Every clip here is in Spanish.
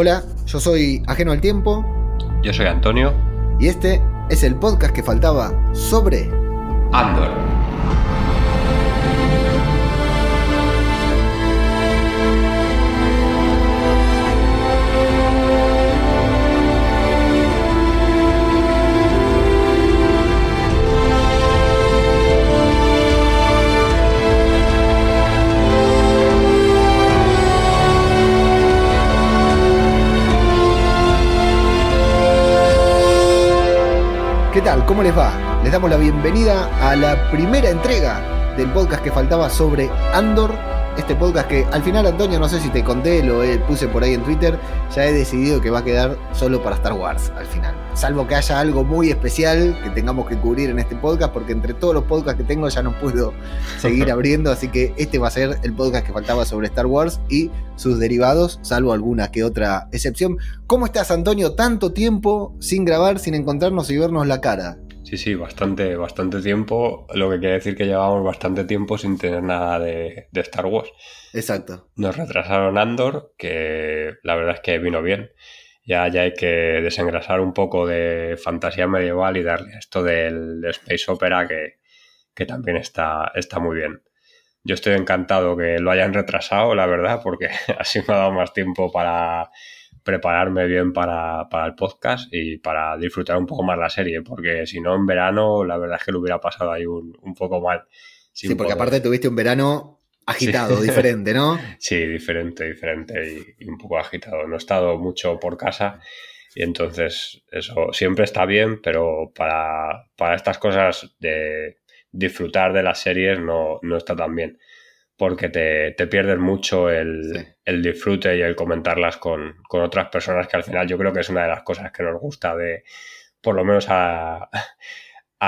Hola, yo soy Ajeno al Tiempo. Yo soy Antonio. Y este es el podcast que faltaba sobre Andor. ¿Cómo les va? Les damos la bienvenida a la primera entrega del podcast que faltaba sobre Andor. Este podcast que al final, Antonio, no sé si te conté, lo puse por ahí en Twitter, ya he decidido que va a quedar solo para Star Wars al final. Salvo que haya algo muy especial que tengamos que cubrir en este podcast, porque entre todos los podcasts que tengo ya no puedo seguir abriendo, así que este va a ser el podcast que faltaba sobre Star Wars y sus derivados, salvo alguna que otra excepción. ¿Cómo estás, Antonio? Tanto tiempo sin grabar, sin encontrarnos y vernos la cara. Sí, sí, bastante, bastante tiempo, lo que quiere decir que llevamos bastante tiempo sin tener nada de, Star Wars. Exacto. Nos retrasaron Andor, que la verdad es que vino bien. Ya, ya hay que desengrasar un poco de fantasía medieval y darle esto del space opera que, que también está, está muy bien. Yo estoy encantado que lo hayan retrasado, la verdad, porque así me ha dado más tiempo para prepararme bien para, el podcast y para disfrutar un poco más la serie, porque si no en verano la verdad es que lo hubiera pasado ahí un, poco mal. Sí, porque aparte tuviste un verano agitado, diferente, ¿no? Sí, diferente, diferente y, un poco agitado. No he estado mucho por casa y entonces eso siempre está bien, pero para, para estas cosas de disfrutar de las series no, no está tan bien porque te, te pierdes mucho el, disfrute y el comentarlas con, otras personas, que al final yo creo que es una de las cosas que nos gusta de, por lo menos a,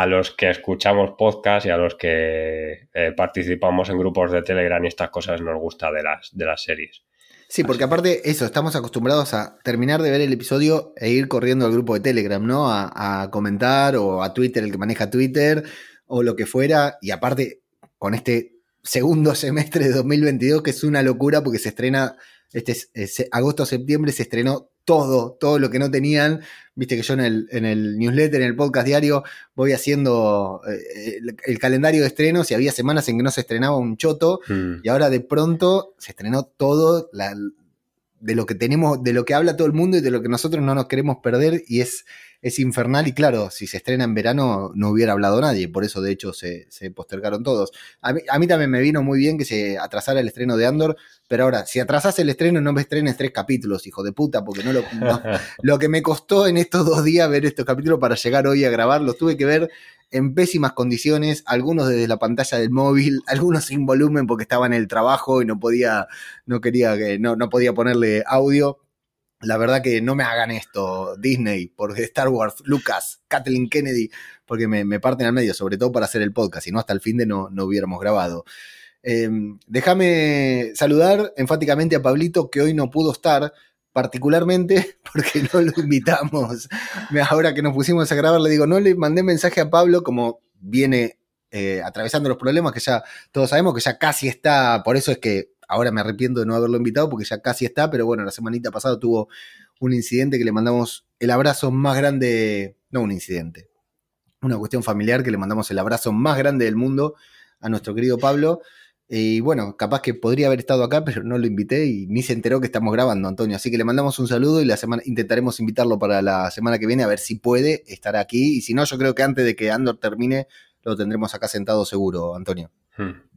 los que escuchamos podcast y a los que eh, participamos en grupos de Telegram y estas cosas nos gusta de las, de las series. Sí, porque aparte eso, estamos acostumbrados a terminar de ver el episodio e ir corriendo al grupo de Telegram, ¿no? A, a comentar o a Twitter, el que maneja Twitter o lo que fuera. Y aparte, con este segundo semestre de 2022, que es una locura porque se estrena, este agosto-septiembre se estrenó todo, todo lo que no tenían. Viste que yo en el, en el newsletter, en el podcast diario, voy haciendo eh, el, calendario de estrenos y había semanas en que no se estrenaba un choto mm. y ahora de pronto se estrenó todo de lo que tenemos, de lo que habla todo el mundo y de lo que nosotros no nos queremos perder y es es infernal y claro, si se estrena en verano no hubiera hablado nadie, por eso de hecho se, postergaron todos. A mí, también me vino muy bien que se atrasara el estreno de Andor, pero ahora, si atrasas el estreno no me estrenes tres capítulos, hijo de puta, porque no lo... lo que me costó en estos dos días ver estos capítulos para llegar hoy a grabarlos, tuve que ver en pésimas condiciones, algunos desde la pantalla del móvil, algunos sin volumen porque estaba en el trabajo y no podía, no quería que, no, no podía ponerle audio la verdad que no me hagan esto, Disney, porque Star Wars, Lucas, Kathleen Kennedy, porque me, parten al medio, sobre todo para hacer el podcast, si no hasta el fin de no, no hubiéramos grabado. Em, déjame saludar enfáticamente a Pablito, que hoy no pudo estar, particularmente porque no lo invitamos. Ahora que nos pusimos a grabar, le digo, no le mandé mensaje a Pablo, como viene eh, atravesando los problemas, que ya todos sabemos que ya casi está, por eso es que ahora me arrepiento de no haberlo invitado porque ya casi está, pero bueno, la semanita pasada tuvo un incidente que le mandamos el abrazo más grande, no un incidente, una cuestión familiar que le mandamos el abrazo más grande del mundo a nuestro querido Pablo. Y bueno, capaz que podría haber estado acá, pero no lo invité y ni se enteró que estamos grabando, Antonio. Así que le mandamos un saludo y la semana intentaremos invitarlo para la semana que viene a ver si puede estar aquí. Y si no, yo creo que antes de que Andor termine, lo tendremos acá sentado seguro, Antonio. Hmm.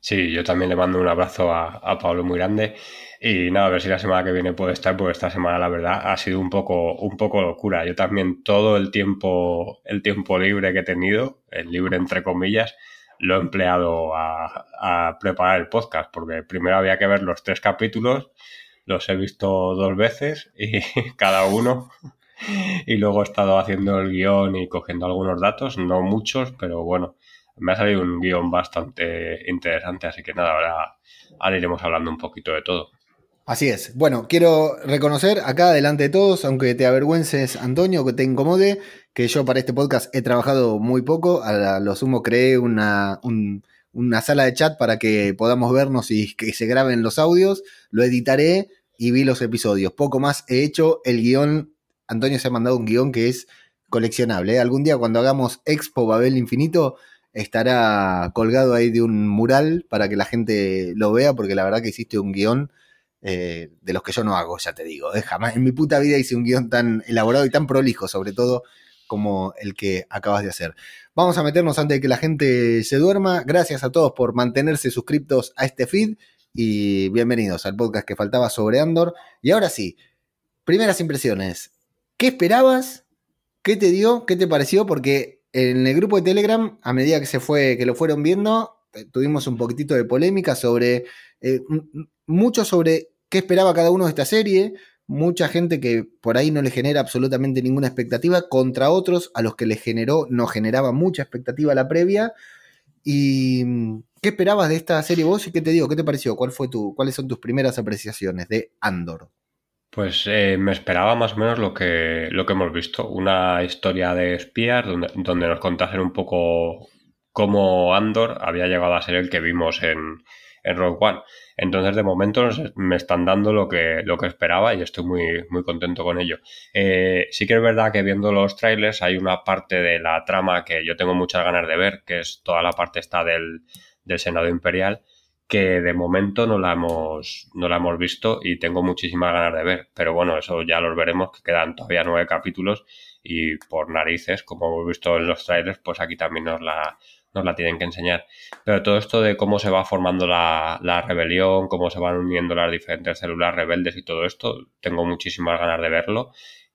Sí, yo también le mando un abrazo a, Pablo muy grande. Y nada, a ver si la semana que viene puede estar, porque esta semana la verdad ha sido un poco, un poco locura. Yo también todo el tiempo, el tiempo libre que he tenido, el libre entre comillas, lo he empleado a, a preparar el podcast, porque primero había que ver los tres capítulos, los he visto dos veces y cada uno. Y luego he estado haciendo el guion y cogiendo algunos datos, no muchos, pero bueno, me ha salido un guion bastante interesante, así que nada, ahora, ahora iremos hablando un poquito de todo. Así es. Bueno, quiero reconocer acá delante de todos, aunque te avergüences, Antonio, que te incomode, que yo para este podcast he trabajado muy poco. A lo sumo creé una, una sala de chat para que podamos vernos y que se graben los audios. Lo editaré y vi los episodios. Poco más he hecho. El guion, Antonio se ha mandado un guion que es coleccionable. ¿eh? Algún día cuando hagamos Expo Babel Infinito estará colgado ahí de un mural para que la gente lo vea, porque la verdad que hiciste un guion eh, de los que yo no hago, ya te digo. ¿eh? Jamás en mi puta vida hice un guion tan elaborado y tan prolijo, sobre todo como el que acabas de hacer. Vamos a meternos antes de que la gente se duerma. Gracias a todos por mantenerse suscriptos a este feed y bienvenidos al podcast que faltaba sobre Andor. Y ahora sí, primeras impresiones. ¿Qué esperabas? ¿Qué te dio? ¿Qué te pareció? Porque en el grupo de Telegram, a medida que se fue, que lo fueron viendo, eh, tuvimos un poquitito de polémica sobre eh, mucho sobre qué esperaba cada uno de esta serie. Mucha gente que por ahí no le genera absolutamente ninguna expectativa, contra otros a los que le generó, no generaba mucha expectativa la previa. ¿Y qué esperabas de esta serie vos y qué te digo? ¿Qué te pareció? ¿Cuál fue tu, ¿Cuáles son tus primeras apreciaciones de Andor? Pues eh, me esperaba más o menos lo que, lo que hemos visto, una historia de espías donde, donde nos contasen un poco cómo Andor había llegado a ser el que vimos en, en Rogue One. Entonces, de momento me están dando lo que, lo que esperaba y estoy muy, muy contento con ello. Eh, sí que es verdad que viendo los trailers hay una parte de la trama que yo tengo muchas ganas de ver, que es toda la parte esta del, del Senado Imperial, que de momento no la hemos, no la hemos visto y tengo muchísimas ganas de ver. Pero bueno, eso ya los veremos, que quedan todavía nueve capítulos y por narices, como hemos visto en los trailers, pues aquí también nos la, nos la tienen que enseñar. Pero todo esto de cómo se va formando la, la, rebelión, cómo se van uniendo las diferentes células rebeldes y todo esto, tengo muchísimas ganas de verlo.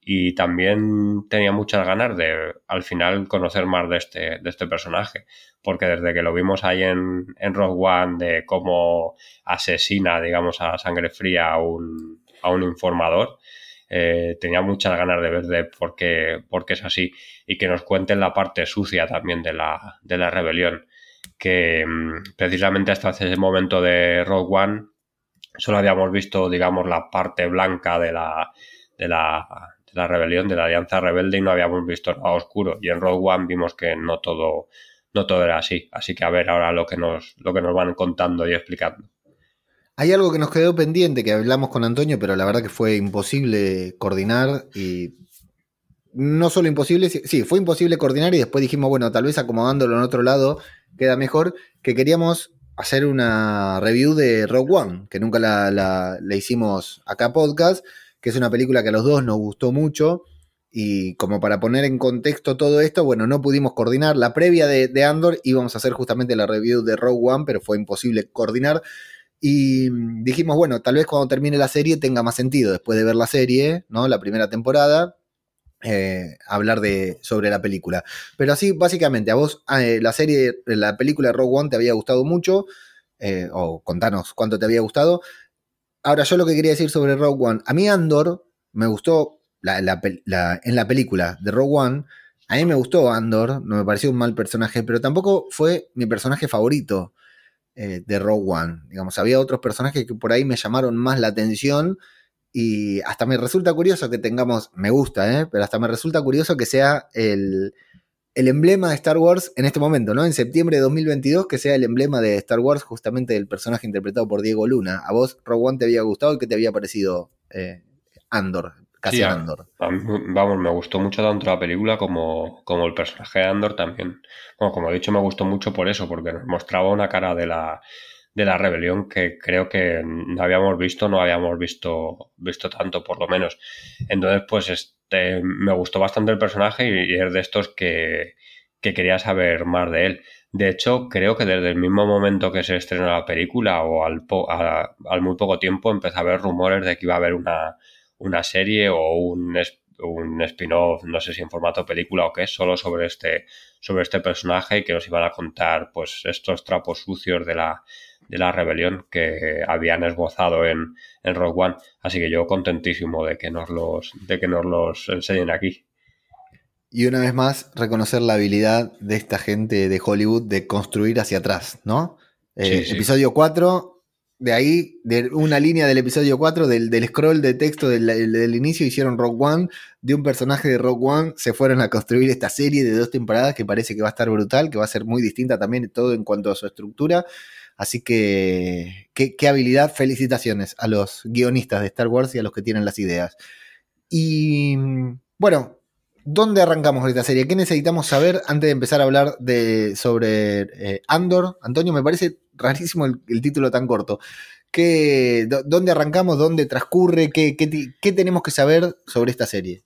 Y también tenía muchas ganas de, al final, conocer más de este, de este personaje. Porque desde que lo vimos ahí en, en Rogue One, de cómo asesina, digamos, a sangre fría a un, a un informador, eh, tenía muchas ganas de ver de por qué, es así y que nos cuenten la parte sucia también de la, de la rebelión. Que mm, precisamente hasta ese momento de Rogue One solo habíamos visto, digamos, la parte blanca de la, de la, de la rebelión, de la alianza rebelde y no habíamos visto nada oscuro. Y en Rogue One vimos que no todo, no todo era así. Así que a ver ahora lo que nos, lo que nos van contando y explicando. Hay algo que nos quedó pendiente, que hablamos con Antonio, pero la verdad que fue imposible coordinar y no solo imposible, sí, fue imposible coordinar y después dijimos, bueno, tal vez acomodándolo en otro lado queda mejor, que queríamos hacer una review de Rogue One, que nunca la, hicimos acá podcast, que es una película que a los dos nos gustó mucho y como para poner en contexto todo esto, bueno, no pudimos coordinar. La previa de, de Andor íbamos a hacer justamente la review de Rogue One, pero fue imposible coordinar. Y dijimos, bueno, tal vez cuando termine la serie tenga más sentido, después de ver la serie, ¿no? La primera temporada, eh, hablar de, sobre la película. Pero así, básicamente, a vos eh, la serie, la película Rogue One te había gustado mucho, eh, o contanos cuánto te había gustado. Ahora, yo lo que quería decir sobre Rogue One, a mí Andor me gustó en la película de Rogue One, a mí me gustó Andor, no me pareció un mal personaje, pero tampoco fue mi personaje favorito. Eh, de Rogue One. Digamos, había otros personajes que por ahí me llamaron más la atención y hasta me resulta curioso que tengamos, me gusta, ¿eh? pero hasta me resulta curioso que sea el, el emblema de Star Wars en este momento, ¿no? En septiembre de 2022, que sea el emblema de Star Wars justamente del personaje interpretado por Diego Luna. ¿A vos Rogue One te había gustado y qué te había parecido eh, Andor? Vamos, me gustó mucho tanto la película como, como el personaje de Andor también. Bueno, como he dicho, me gustó mucho por eso, porque nos mostraba una cara de la, de la rebelión que creo que no habíamos visto, no habíamos visto, visto tanto, por lo menos. Entonces, pues este, me gustó bastante el personaje y, es de estos que, que quería saber más de él. De hecho, creo que desde el mismo momento que se estrenó la película o al, al muy poco tiempo empecé a haber rumores de que iba a haber una, una serie o un, un spin-off, no sé si en formato película o qué, solo sobre este, sobre este personaje y que nos iban a contar pues estos trapos sucios de la, de la rebelión que habían esbozado en, en Rogue One. Así que yo contentísimo de que nos los, de que nos los enseñen aquí. Y una vez más, reconocer la habilidad de esta gente de Hollywood de construir hacia atrás, ¿no? Eh, episodio 4, de ahí, de una línea del episodio 4, del, scroll de texto del, inicio, hicieron Rock One. De un personaje de Rock One se fueron a construir esta serie de dos temporadas que parece que va a estar brutal, que va a ser muy distinta también todo en cuanto a su estructura. Así que, qué, habilidad, felicitaciones a los guionistas de Star Wars y a los que tienen las ideas. Y bueno, ¿dónde arrancamos esta serie? ¿Qué necesitamos saber antes de empezar a hablar de, sobre eh, Andor? Antonio, me parece rarísimo el, título tan corto. ¿Qué, ¿Dónde arrancamos? ¿Dónde transcurre? ¿Qué, qué, tenemos que saber sobre esta serie?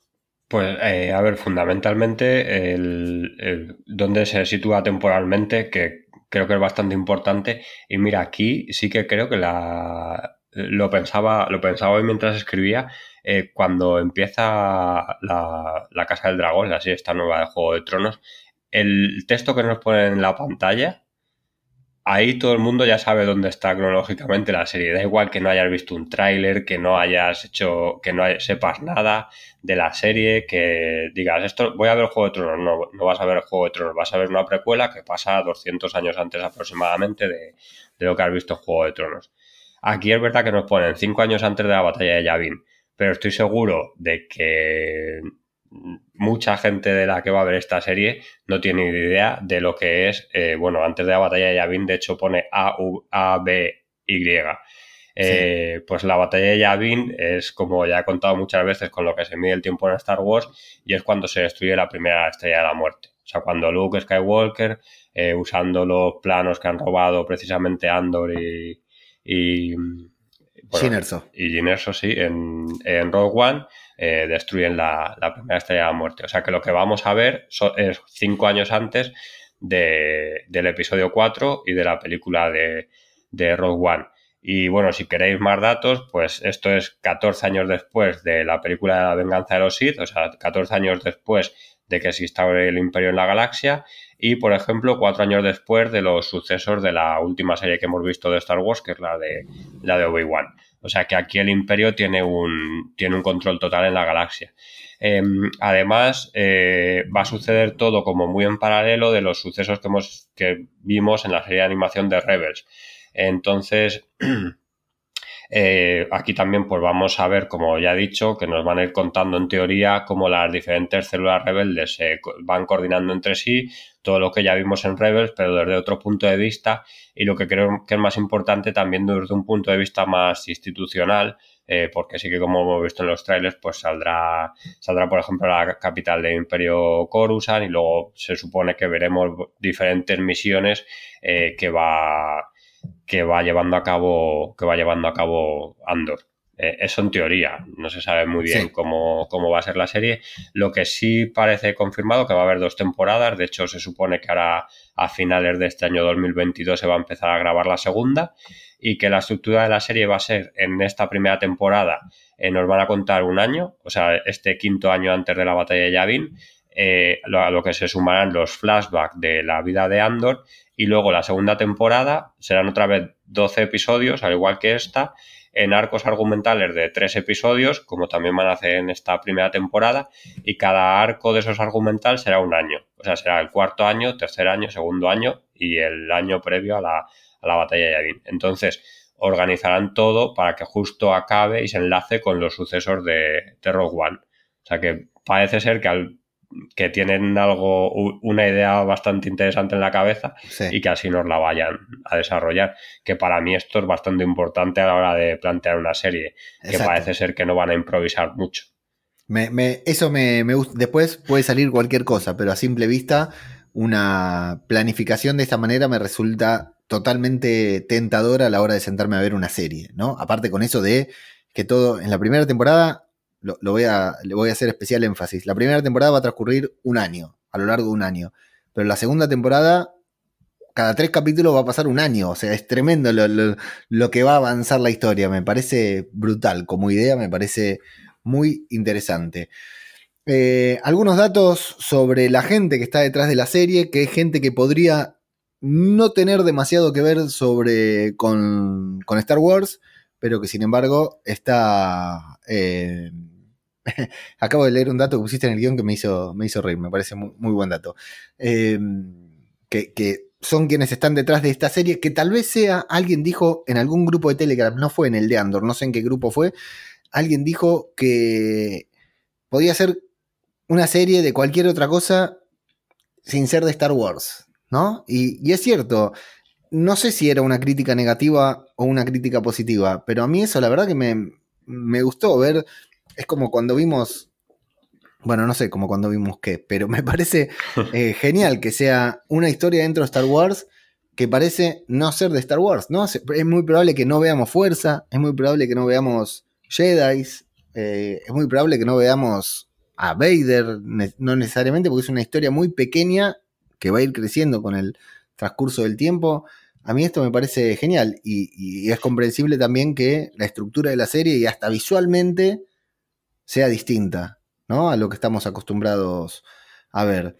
Pues, eh, a ver, fundamentalmente, el, dónde se sitúa temporalmente, que creo que es bastante importante. Y mira, aquí sí que creo que la, lo pensaba, lo pensaba hoy mientras escribía, eh, cuando empieza la, la, Casa del Dragón, la serie esta nueva de Juego de Tronos, el texto que nos pone en la pantalla, ahí todo el mundo ya sabe dónde está cronológicamente la serie. Da igual que no hayas visto un tráiler, que no hayas hecho, que no sepas nada de la serie, que digas, esto voy a ver Juego de Tronos. No, no vas a ver Juego de Tronos, vas a ver una precuela que pasa 200 años antes aproximadamente de, de lo que has visto en Juego de Tronos. Aquí es verdad que nos ponen 5 años antes de la batalla de Yavin, pero estoy seguro de que mucha gente de la que va a ver esta serie no tiene ni idea de lo que es, eh, bueno, antes de la batalla de Yavin, de hecho pone A, U, A, B, Y. Eh, pues la batalla de Yavin es, como ya he contado muchas veces, con lo que se mide el tiempo en Star Wars y es cuando se destruye la primera estrella de la muerte. O sea, cuando Luke Skywalker, eh, usando los planos que han robado precisamente Andor y... y Y Ginerso, sí, en, en Rogue One, eh, destruyen la, primera estrella de la muerte. O sea que lo que vamos a ver es cinco años antes del episodio 4 y de la película de, de Rogue One. Y bueno, si queréis más datos, pues esto es 14 años después de la película de la venganza de los Sith, o sea, 14 años después de que exista el imperio en la galaxia y, por ejemplo, cuatro años después de los sucesos de la última serie que hemos visto de Star Wars, que es la de, la de Obi-Wan. O sea que aquí el imperio tiene un, tiene un control total en la galaxia. Em, además, eh, va a suceder todo como muy en paralelo de los sucesos que, hemos, que vimos en la serie de animación de Rebels. Entonces, eh, aquí también pues vamos a ver, como ya he dicho, que nos van a ir contando en teoría cómo las diferentes células rebeldes se van coordinando entre sí, todo lo que ya vimos en Rebels, pero desde otro punto de vista y lo que creo que es más importante también desde un punto de vista más institucional, eh, porque sí que como hemos visto en los trailers, pues saldrá, saldrá por ejemplo la capital del Imperio Coruscant y luego se supone que veremos diferentes misiones eh, que va que va llevando a cabo que va llevando a cabo Andor. Eh, eso en teoría, no se sabe muy bien cómo, va a ser la serie. Lo que sí parece confirmado que va a haber dos temporadas, de hecho se supone que ahora a finales de este año 2022 se va a empezar a grabar la segunda y que la estructura de la serie va a ser en esta primera temporada eh, nos van a contar un año, o sea, este quinto año antes de la batalla de Yavin, eh, a lo que se sumarán los flashbacks de la vida de Andor y luego la segunda temporada serán otra vez 12 episodios, al igual que esta, en arcos argumentales de tres episodios, como también van a hacer en esta primera temporada, y cada arco de esos argumentales será un año. O sea, será el cuarto año, tercer año, segundo año y el año previo a la, batalla de Yavin. Entonces, organizarán todo para que justo acabe y se enlace con los sucesos de, de Rogue One. O sea que parece ser que al que tienen algo, una idea bastante interesante en la cabeza y que así nos la vayan a desarrollar. Que para mí esto es bastante importante a la hora de plantear una serie, que parece ser que no van a improvisar mucho. Me, eso me, me gusta. Después puede salir cualquier cosa, pero a simple vista, una planificación de esta manera me resulta totalmente tentadora a la hora de sentarme a ver una serie, ¿no? Aparte con eso de que todo en la primera temporada lo, voy a, le voy a hacer especial énfasis. La primera temporada va a transcurrir un año, a lo largo de un año. Pero la segunda temporada, cada tres capítulos va a pasar un año. O sea, es tremendo lo, que va a avanzar la historia. Me parece brutal. Como idea, me parece muy interesante. Eh, algunos datos sobre la gente que está detrás de la serie, que es gente que podría no tener demasiado que ver sobre con, con Star Wars, pero que sin embargo está eh, Acabo de leer un dato que pusiste en el guion que me hizo, me hizo reír, me parece muy, buen dato. Em, que, son quienes están detrás de esta serie, que tal vez sea, alguien dijo en algún grupo de Telegram, no fue en el de Andor, no sé en qué grupo fue, alguien dijo que podía ser una serie de cualquier otra cosa sin ser de Star Wars, ¿no? Y, y es cierto, no sé si era una crítica negativa o una crítica positiva, pero a mí eso la verdad que me, me gustó ver, es como cuando vimos, bueno, no sé como cuando vimos qué, pero me parece eh, genial que sea una historia dentro de Star Wars que parece no ser de Star Wars, ¿no? Es muy probable que no veamos fuerza, es muy probable que no veamos Jedi, eh, es muy probable que no veamos a Vader, no necesariamente porque es una historia muy pequeña que va a ir creciendo con el transcurso del tiempo. A mí esto me parece genial y, es comprensible también que la estructura de la serie y hasta visualmente sea distinta, ¿no? A lo que estamos acostumbrados a ver.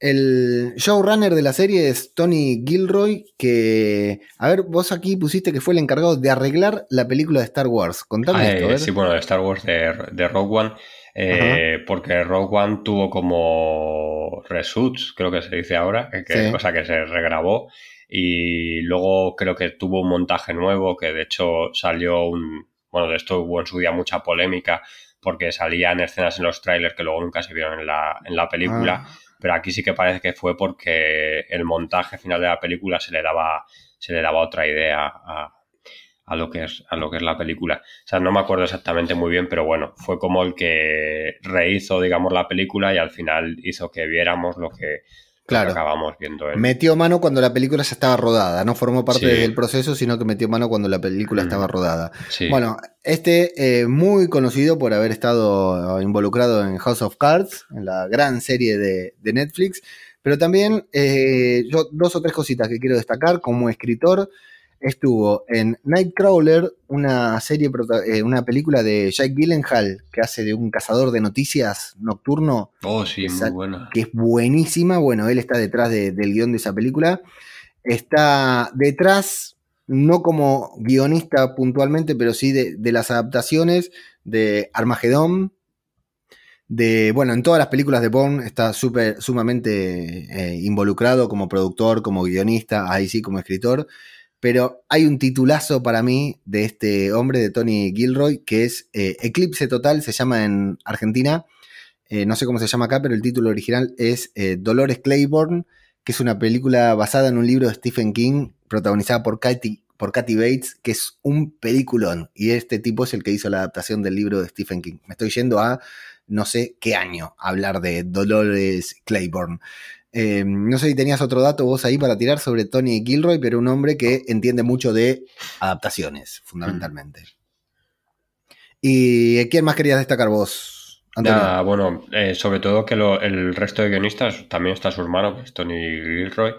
El showrunner de la serie es Tony Gilroy, que, a ver, vos aquí pusiste que fue el encargado de arreglar la película de Star Wars. Contame ah, esto. Sí, bueno, de Star Wars de, de Rogue One, eh, porque Rogue One tuvo como reshoots, creo que se dice ahora, que, cosa que se regrabó y luego creo que tuvo un montaje nuevo que de hecho salió un, bueno, de esto hubo en su día mucha polémica porque salían escenas en los trailers que luego nunca se vieron en la, en la película, ah. pero aquí sí que parece que fue porque el montaje final de la película se le daba, se le daba otra idea a, a lo que es a lo que es la película. O sea, no me acuerdo exactamente muy bien, pero bueno, fue como el que rehizo, digamos, la película y al final hizo que viéramos lo que, Claro. acabamos viendo. Metió mano cuando la película ya estaba rodada, no formó parte del proceso, sino que metió mano cuando la película estaba rodada. Bueno, este eh, muy conocido por haber estado involucrado en House of Cards, en la gran serie de, Netflix, pero también eh, yo, dos o tres cositas que quiero destacar como escritor estuvo en Nightcrawler, una serie, eh, una película de Jake Gyllenhaal que hace de un cazador de noticias nocturno. Oh, sí, muy buena. Que es buenísima. Bueno, él está detrás del guion de esa película. Está detrás, no como guionista puntualmente, pero sí de, las adaptaciones de Armagedón. De, bueno, en todas las películas de Bond está súper, sumamente eh, involucrado como productor, como guionista, ahí sí como escritor. Pero hay un titulazo para mí de este hombre, de Tony Gilroy, que es eh, Eclipse Total, se llama en Argentina. Eh, no sé cómo se llama acá, pero el título original es eh, Dolores Claiborne, que es una película basada en un libro de Stephen King, protagonizada por Katy, por Bates, que es un peliculón. Y este tipo es el que hizo la adaptación del libro de Stephen King. Me estoy yendo a no sé qué año hablar de Dolores Claiborne. Eh, no sé si tenías otro dato vos ahí para tirar sobre Tony Gilroy, pero un hombre que entiende mucho de adaptaciones, fundamentalmente. ¿Y quién más querías destacar vos? bueno, eh, sobre todo que el resto de guionistas, también está su hermano, que es Tony Gilroy,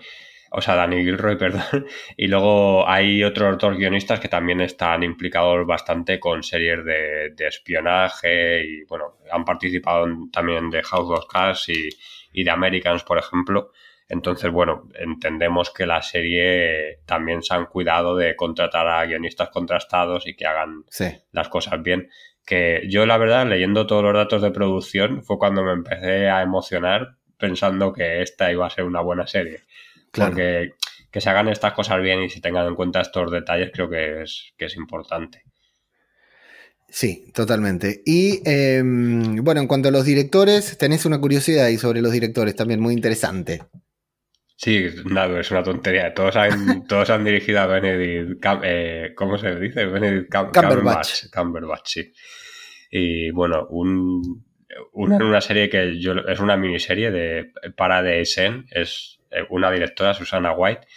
o sea, Danny Gilroy, perdón, y luego hay otros dos guionistas que también están implicados bastante con series de, espionaje y, bueno, han participado también de House of Cards y, y de Americans, por ejemplo. Entonces, bueno, entendemos que la serie también se han cuidado de contratar a guionistas contrastados y que hagan las cosas bien. Que yo, la verdad, leyendo todos los datos de producción, fue cuando me empecé a emocionar pensando que esta iba a ser una buena serie. Porque que se hagan estas cosas bien y se tengan en cuenta estos detalles creo que es, que es importante. Sí, totalmente. Y em, bueno, en cuanto a los directores, tenés una curiosidad ahí sobre los directores también muy interesante. Sí, nada, es una tontería. Todos han, todos han dirigido a Benedict, eh, ¿cómo se dice? Benedict Cumberbatch. Cumberbatch, sí. Y bueno, un, una, una serie que yo, es una miniserie de para de Sen, es eh, una directora, Susana White,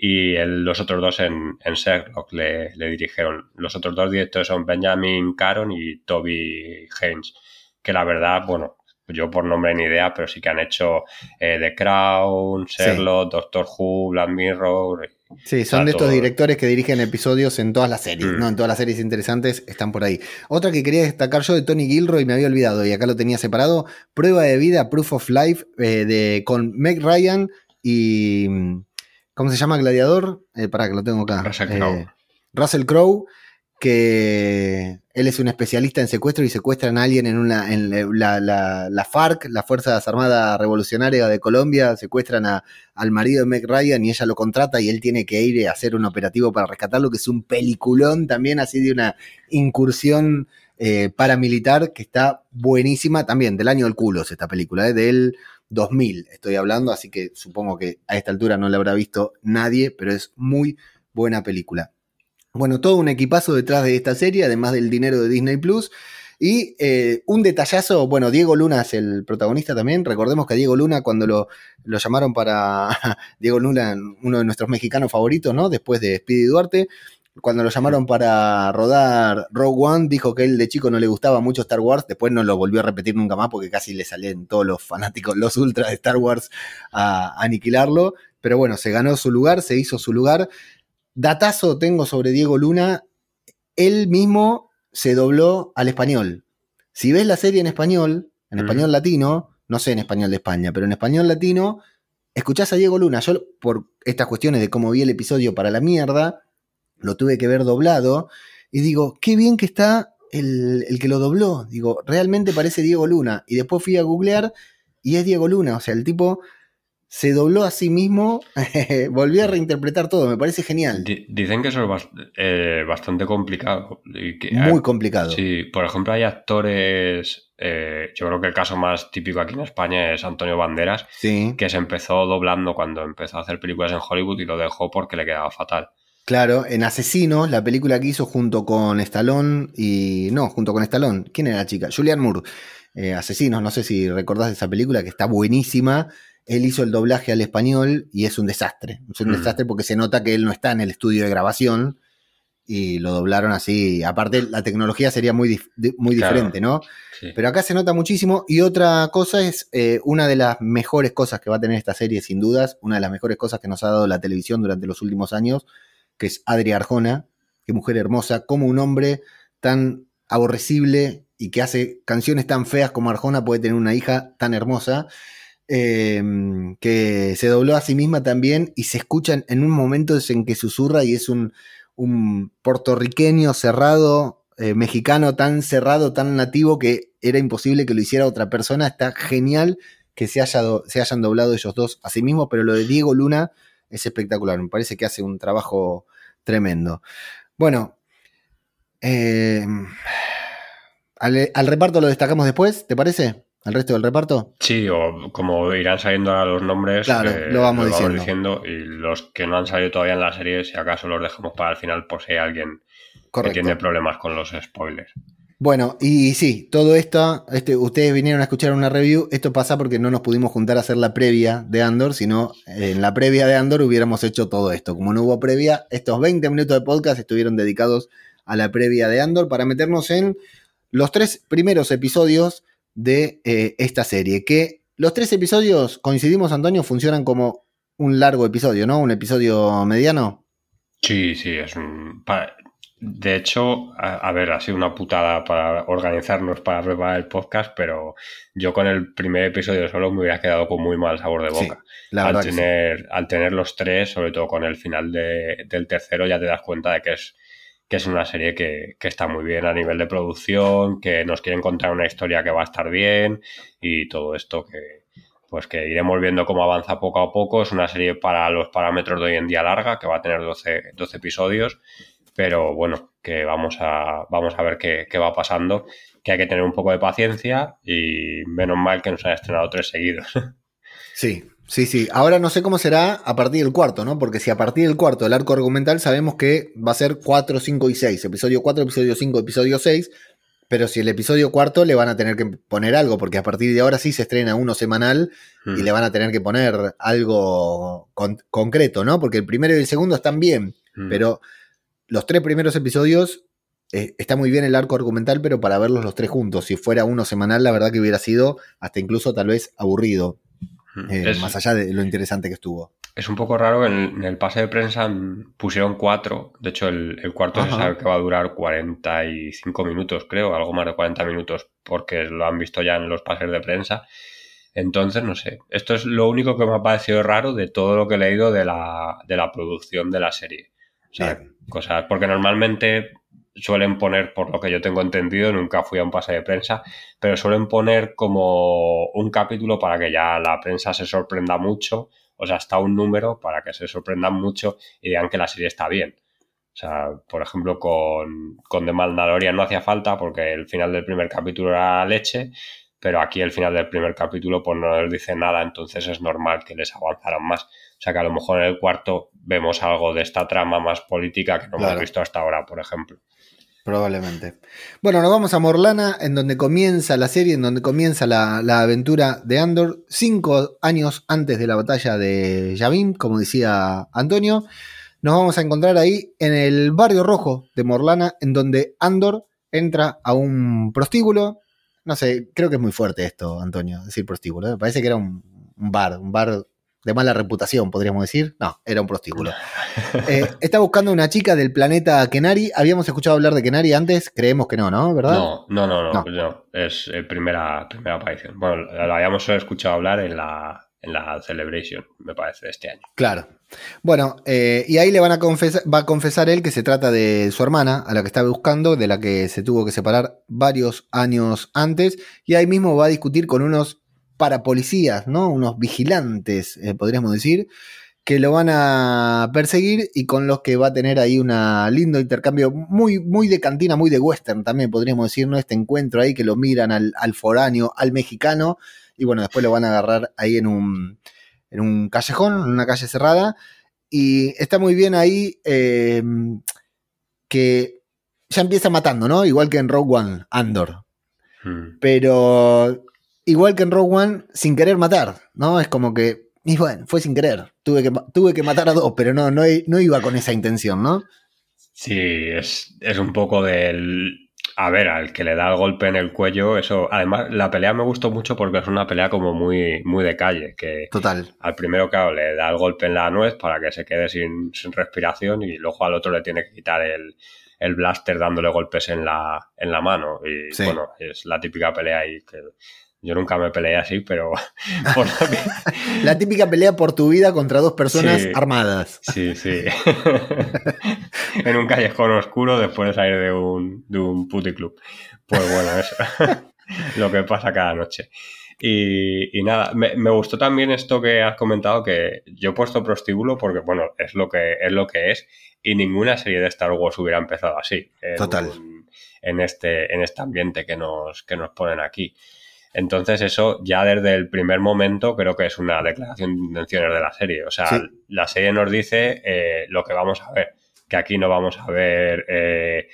y los otros dos en, en Sherlock le, le, dirigieron. Los otros dos directores son Benjamin Caron y Toby Haynes, que la verdad, bueno, yo por nombre ni idea, pero sí que han hecho eh, The Crown, Sherlock, Doctor Who, Black Mirror. Sí, son de estos directores que dirigen episodios en todas las series, mm. ¿no? En todas las series interesantes están por ahí. Otra que quería destacar yo de Tony Gilroy, me había olvidado y acá lo tenía separado, Prueba de Vida, Proof of Life, eh, de, con Meg Ryan y ¿Cómo se llama Gladiador? Eh, para que lo tengo acá. Russell Crowe. Eh, Russell Crowe, que él es un especialista en secuestro y secuestran a alguien en una en la, FARC, las Fuerzas Armadas Revolucionarias de Colombia, secuestran a, al marido de Meg Ryan y ella lo contrata y él tiene que ir a hacer un operativo para rescatarlo, que es un peliculón también así de una incursión eh, paramilitar que está buenísima también, del año del culo esta película, de él 2000 estoy hablando, así que supongo que a esta altura no la habrá visto nadie, pero es muy buena película. Bueno, todo un equipazo detrás de esta serie, además del dinero de Disney Plus. Y eh, un detallazo, bueno, Diego Luna es el protagonista también. Recordemos que Diego Luna, cuando lo, lo llamaron para. Diego Luna, uno de nuestros mexicanos favoritos, ¿no? Después de Speedy Duarte, cuando lo llamaron para rodar Rogue One, dijo que él de chico no le gustaba mucho Star Wars, después no lo volvió a repetir nunca más porque casi le salían todos los fanáticos, los ultras de Star Wars a aniquilarlo, pero bueno, se ganó su lugar, se hizo su lugar. Datazo tengo sobre Diego Luna, él mismo se dobló al español. Si ves la serie en español, en español latino, no sé en español de España, pero en español latino, escuchás a Diego Luna. Yo, por estas cuestiones de cómo vi el episodio para la mierda, lo tuve que ver doblado y digo, qué bien que está el, que lo dobló. Digo, realmente parece Diego Luna. Y después fui a googlear y es Diego Luna. O sea, el tipo se dobló a sí mismo, volvió a reinterpretar todo. Me parece genial. dicen que eso es eh, bastante complicado. Muy complicado. Sí, por ejemplo, hay actores. Eh, yo creo que el caso más típico aquí en España es Antonio Banderas, que se empezó doblando cuando empezó a hacer películas en Hollywood y lo dejó porque le quedaba fatal. Claro, en Asesinos, la película que hizo junto con Stallone y. No, junto con Stallone. ¿Quién era la chica? Julian Moore. Eh, Asesinos, no sé si recordás de esa película que está buenísima. Él hizo el doblaje al español y es un desastre. Es un mm. desastre porque se nota que él no está en el estudio de grabación y lo doblaron así. Aparte, la tecnología sería muy, muy diferente, ¿no? Pero acá se nota muchísimo. Y otra cosa es eh, una de las mejores cosas que va a tener esta serie, sin dudas, una de las mejores cosas que nos ha dado la televisión durante los últimos años, que es Adri Arjona, qué mujer hermosa, como un hombre tan aborrecible y que hace canciones tan feas como Arjona puede tener una hija tan hermosa, em, que se dobló a sí misma también y se escuchan en un momento en que susurra y es un, puertorriqueño cerrado, eh, mexicano tan cerrado, tan nativo que era imposible que lo hiciera otra persona. Está genial que se, haya se hayan doblado ellos dos a sí mismos, pero lo de Diego Luna es espectacular. Me parece que hace un trabajo tremendo. Bueno, eh, al, reparto lo destacamos después, ¿te parece? ¿Al resto del reparto? Sí, o como irán saliendo a los nombres, claro, eh, lo, vamos, diciendo. Y los que no han salido todavía en la serie, si acaso los dejamos para el final por si hay alguien que tiene problemas con los spoilers. Bueno, y sí, todo esto, este, ustedes vinieron a escuchar una review, esto pasa porque no nos pudimos juntar a hacer la previa de Andor, sino en la previa de Andor hubiéramos hecho todo esto. Como no hubo previa, estos 20 minutos de podcast estuvieron dedicados a la previa de Andor para meternos en los tres primeros episodios de eh, esta serie, que los tres episodios, coincidimos Antonio, funcionan como un largo episodio, ¿no? Un episodio mediano. Sí, sí, es un... De hecho, a, ver, ha sido una putada para organizarnos para preparar el podcast, pero yo con el primer episodio solo me hubiera quedado con muy mal sabor de boca. al, tener, al tener los tres, sobre todo con el final del tercero, ya te das cuenta de que es, que es una serie que, que, está muy bien a nivel de producción, que nos quieren contar una historia que va a estar bien y todo esto que, pues que iremos viendo cómo avanza poco a poco. Es una serie para los parámetros de hoy en día larga, que va a tener 12, 12 episodios pero bueno, que vamos a, vamos a ver qué, va pasando, que hay que tener un poco de paciencia y menos mal que nos haya estrenado tres seguidos. Sí, sí, sí. Ahora no sé cómo será a partir del cuarto, ¿no? Porque si a partir del cuarto el arco argumental sabemos que va a ser 4, 5 y 6, episodio 4, episodio 5, episodio 6, pero si el episodio cuarto le van a tener que poner algo, porque a partir de ahora sí se estrena uno semanal y hmm. le van a tener que poner algo concreto, ¿no? Porque el primero y el segundo están bien, hmm. pero los tres primeros episodios eh, está muy bien el arco argumental, pero para verlos los tres juntos, si fuera uno semanal, la verdad que hubiera sido hasta incluso tal vez aburrido, eh, más allá de lo interesante que estuvo. Es un poco raro, en, en el pase de prensa pusieron cuatro, de hecho el, cuarto se sabe que va a durar 45 minutos, creo, algo más de 40 minutos, porque lo han visto ya en los pases de prensa. Entonces, no sé, esto es lo único que me ha parecido raro de todo lo que he leído de la, de la producción de la serie. O sea, cosas, porque normalmente suelen poner, por lo que yo tengo entendido, nunca fui a un pase de prensa, pero suelen poner como un capítulo para que ya la prensa se sorprenda mucho, o sea, hasta un número para que se sorprendan mucho y digan que la serie está bien. O sea, por ejemplo, con, con The Mandalorian no hacía falta porque el final del primer capítulo era leche, pero aquí el final del primer capítulo pues no les dice nada, entonces es normal que les avanzaran más. O sea que a lo mejor en el cuarto vemos algo de esta trama más política que no hemos visto hasta ahora, por ejemplo. Probablemente. Bueno, nos vamos a Morlana, en donde comienza la serie, en donde comienza la, aventura de Andor, cinco años antes de la batalla de Yavin, como decía Antonio. Nos vamos a encontrar ahí en el barrio rojo de Morlana, en donde Andor entra a un prostíbulo. No sé, creo que es muy fuerte esto, Antonio, decir prostíbulo. ¿eh? Me parece que era un, bar, un bar de mala reputación, podríamos decir. No, era un prostíbulo. Eh, está buscando una chica del planeta Kenari. Habíamos escuchado hablar de Kenari antes, creemos que no, ¿no? ¿Verdad? No, no, no, no. Es eh, primera, primera aparición. Bueno, la habíamos escuchado hablar en la, en la Celebration, me parece, de este año. Claro. Bueno, eh, y ahí le van a confesar, va a confesar él que se trata de su hermana, a la que estaba buscando, de la que se tuvo que separar varios años antes, y ahí mismo va a discutir con unos parapolicías, ¿no? Unos vigilantes, eh, podríamos decir, que lo van a perseguir y con los que va a tener ahí un lindo intercambio, muy, muy de cantina, muy de western también, podríamos decir, ¿no? Este encuentro ahí que lo miran al, foráneo, al mexicano, y bueno, después lo van a agarrar ahí en un, en un callejón, en una calle cerrada, y está muy bien ahí eh, que ya empieza matando, ¿no? Igual que en Rogue One, Andor. Hmm. Pero igual que en Rogue One, sin querer matar, ¿no? Es como que, y bueno, fue sin querer. Tuve que, tuve que matar a dos, pero no, no, no iba con esa intención, ¿no? Sí, es, es un poco del... A ver, al que le da el golpe en el cuello, eso. Además, la pelea me gustó mucho porque es una pelea como muy, muy de calle. Que Total. Al primero, claro, le da el golpe en la nuez para que se quede sin, respiración y luego al otro le tiene que quitar el, blaster dándole golpes en la, en la mano. Y bueno, es la típica pelea ahí que yo nunca me peleé así, pero... La típica pelea por tu vida contra dos personas armadas. Sí, sí. en un callejón oscuro después de salir de un, de un puticlub. Pues bueno, eso. Lo que pasa cada noche. Y, nada, me, gustó también esto que has comentado, que yo he puesto prostíbulo porque, bueno, es lo que es, lo que es y ninguna serie de Star Wars hubiera empezado así. Total. En este, en este ambiente que nos, que nos ponen aquí. Entonces eso ya desde el primer momento creo que es una declaración de intenciones de la serie. O sea, la serie nos dice eh, lo que vamos a ver, que aquí no vamos a ver eh,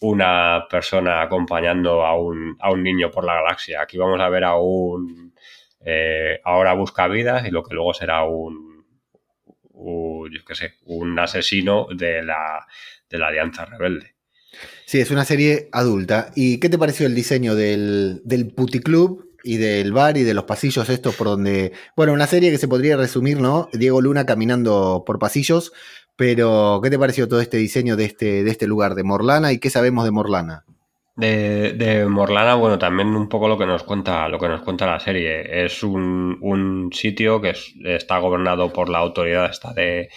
una persona acompañando a un, a un, niño por la galaxia. Aquí vamos a ver a un... Eh, ahora busca vidas y lo que luego será un, yo qué sé, un asesino de la, de la Alianza Rebelde. Sí, es una serie adulta. ¿Y qué te pareció el diseño del, puticlub y del bar y de los pasillos estos por donde... Bueno, una serie que se podría resumir, ¿no? Diego Luna caminando por pasillos, pero ¿qué te pareció todo este diseño de este, de este lugar, de Morlana, y qué sabemos de Morlana? De, Morlana, bueno, también un poco lo que nos cuenta, lo que nos cuenta la serie. Es un, sitio que está gobernado por la autoridad esta de,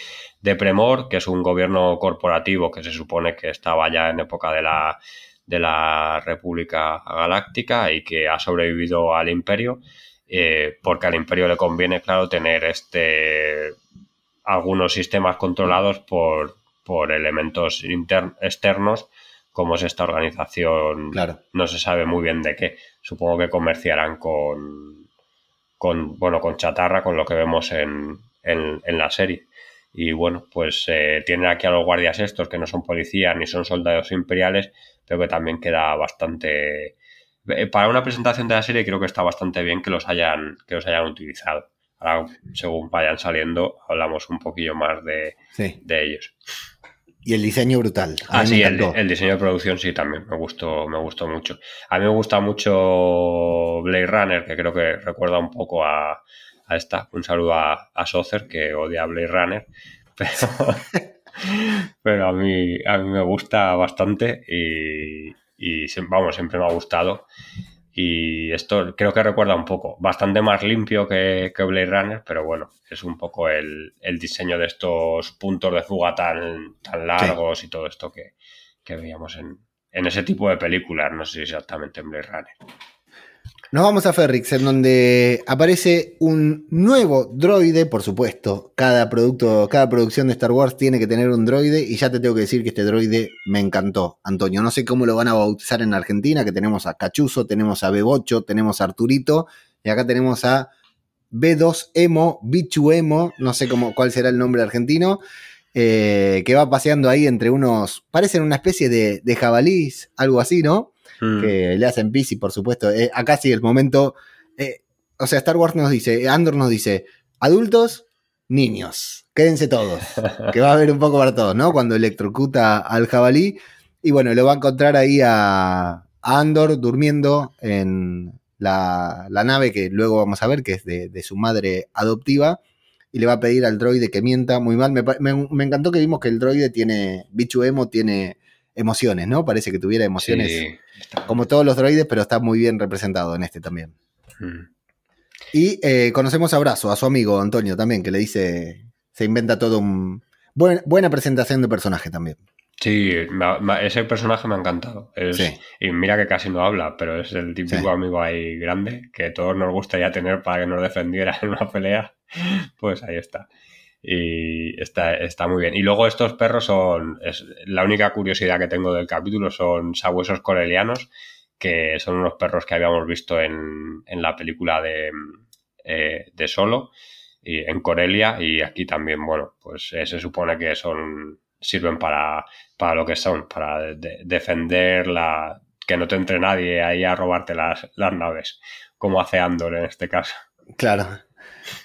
de Premor, que es un gobierno corporativo que se supone que estaba ya en época de la, de la República Galáctica y que ha sobrevivido al Imperio, eh, porque al Imperio le conviene, claro, tener este algunos sistemas controlados por, por elementos externos, como es esta organización. Claro. No se sabe muy bien de qué. Supongo que comerciarán con, con bueno, con chatarra, con lo que vemos en, en la serie. Y bueno, pues eh, tienen aquí a los guardias estos que no son policías ni son soldados imperiales, pero que también queda bastante... Eh, para una presentación de la serie creo que está bastante bien que los hayan, que los hayan utilizado. Ahora, según vayan saliendo, hablamos un poquillo más de, de ellos. Y el diseño brutal. ah, sí, el, el, diseño de producción sí también me gustó, me gustó mucho. A mí me gusta mucho Blade Runner, que creo que recuerda un poco a, Un saludo a, a Socer, que odia Blade Runner. Pero, a, mí, a mí me gusta bastante y, vamos, siempre me ha gustado. Y esto creo que recuerda un poco, bastante más limpio que, que Blade Runner, pero bueno, es un poco el, diseño de estos puntos de fuga tan, tan largos y todo esto que, veíamos en, en, ese tipo de películas, no sé si exactamente en Blade Runner. Nos vamos a Ferrix, en donde aparece un nuevo droide, por supuesto. Cada producto, cada producción de Star Wars tiene que tener un droide, y ya te tengo que decir que este droide me encantó, Antonio. No sé cómo lo van a bautizar en Argentina, que tenemos a Cachuzo, tenemos a Bebocho, tenemos a Arturito, y acá tenemos a B2 Emo, Bichu Emo, no sé cómo, cuál será el nombre argentino. Eh, que va paseando ahí entre unos, parecen una especie de, de jabalís, algo así, ¿no? Mm. que le hacen y por supuesto, eh, acá sí el momento, eh, o sea, Star Wars nos dice, Andor nos dice, adultos, niños, quédense todos, que va a haber un poco para todos, ¿no? Cuando electrocuta al jabalí, y bueno, lo va a encontrar ahí a, Andor durmiendo en la, la, nave que luego vamos a ver que es de, de, su madre adoptiva, y le va a pedir al droide que mienta muy mal. Me, me, me encantó que vimos que el droide tiene, Bichu Emo tiene emociones, ¿no? Parece que tuviera emociones sí, como todos los droides, pero está muy bien representado en este también. Mm. Y eh, conocemos a Brazo, a su amigo Antonio también, que le dice, se inventa todo un... Buen, buena presentación de personaje también. Sí, ese personaje me ha encantado. Es, sí. Y mira que casi no habla, pero es el típico sí. amigo ahí grande que todos nos gustaría tener para que nos defendiera en una pelea. Pues ahí está y está, está muy bien. Y luego estos perros son, es, la única curiosidad que tengo del capítulo son sabuesos corelianos, que son unos perros que habíamos visto en, en la película de, eh, de Solo, y en Corelia, y aquí también, bueno, pues eh, se supone que son, sirven para, para lo que son, para de, defender la, que no te entre nadie ahí a robarte las, las naves, como hace Andor en este caso. Claro,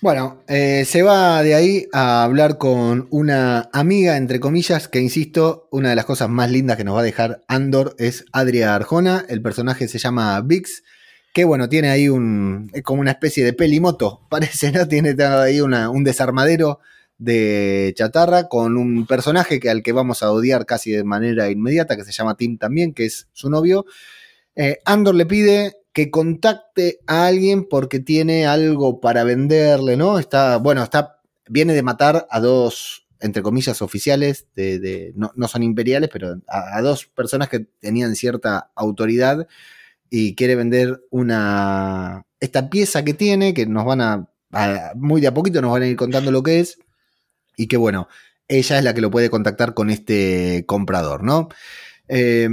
bueno, eh, se va de ahí a hablar con una amiga, entre comillas, que insisto, una de las cosas más lindas que nos va a dejar Andor es Adria Arjona. El personaje se llama Vix, que bueno, tiene ahí un. Es como una especie de pelimoto, parece, ¿no? Tiene ahí un desarmadero de chatarra con un personaje que al que vamos a odiar casi de manera inmediata, que se llama Tim también, que es su novio. Eh, Andor le pide que contacte a alguien porque tiene algo para venderle, ¿no? Está, bueno, está, viene de matar a dos, entre comillas, oficiales, de, no, no, son imperiales, pero a, a, dos personas que tenían cierta autoridad y quiere vender una, esta pieza que tiene, que nos van a, a, muy de a poquito nos van a ir contando lo que es, y que bueno, ella es la que lo puede contactar con este comprador, ¿no? Eh,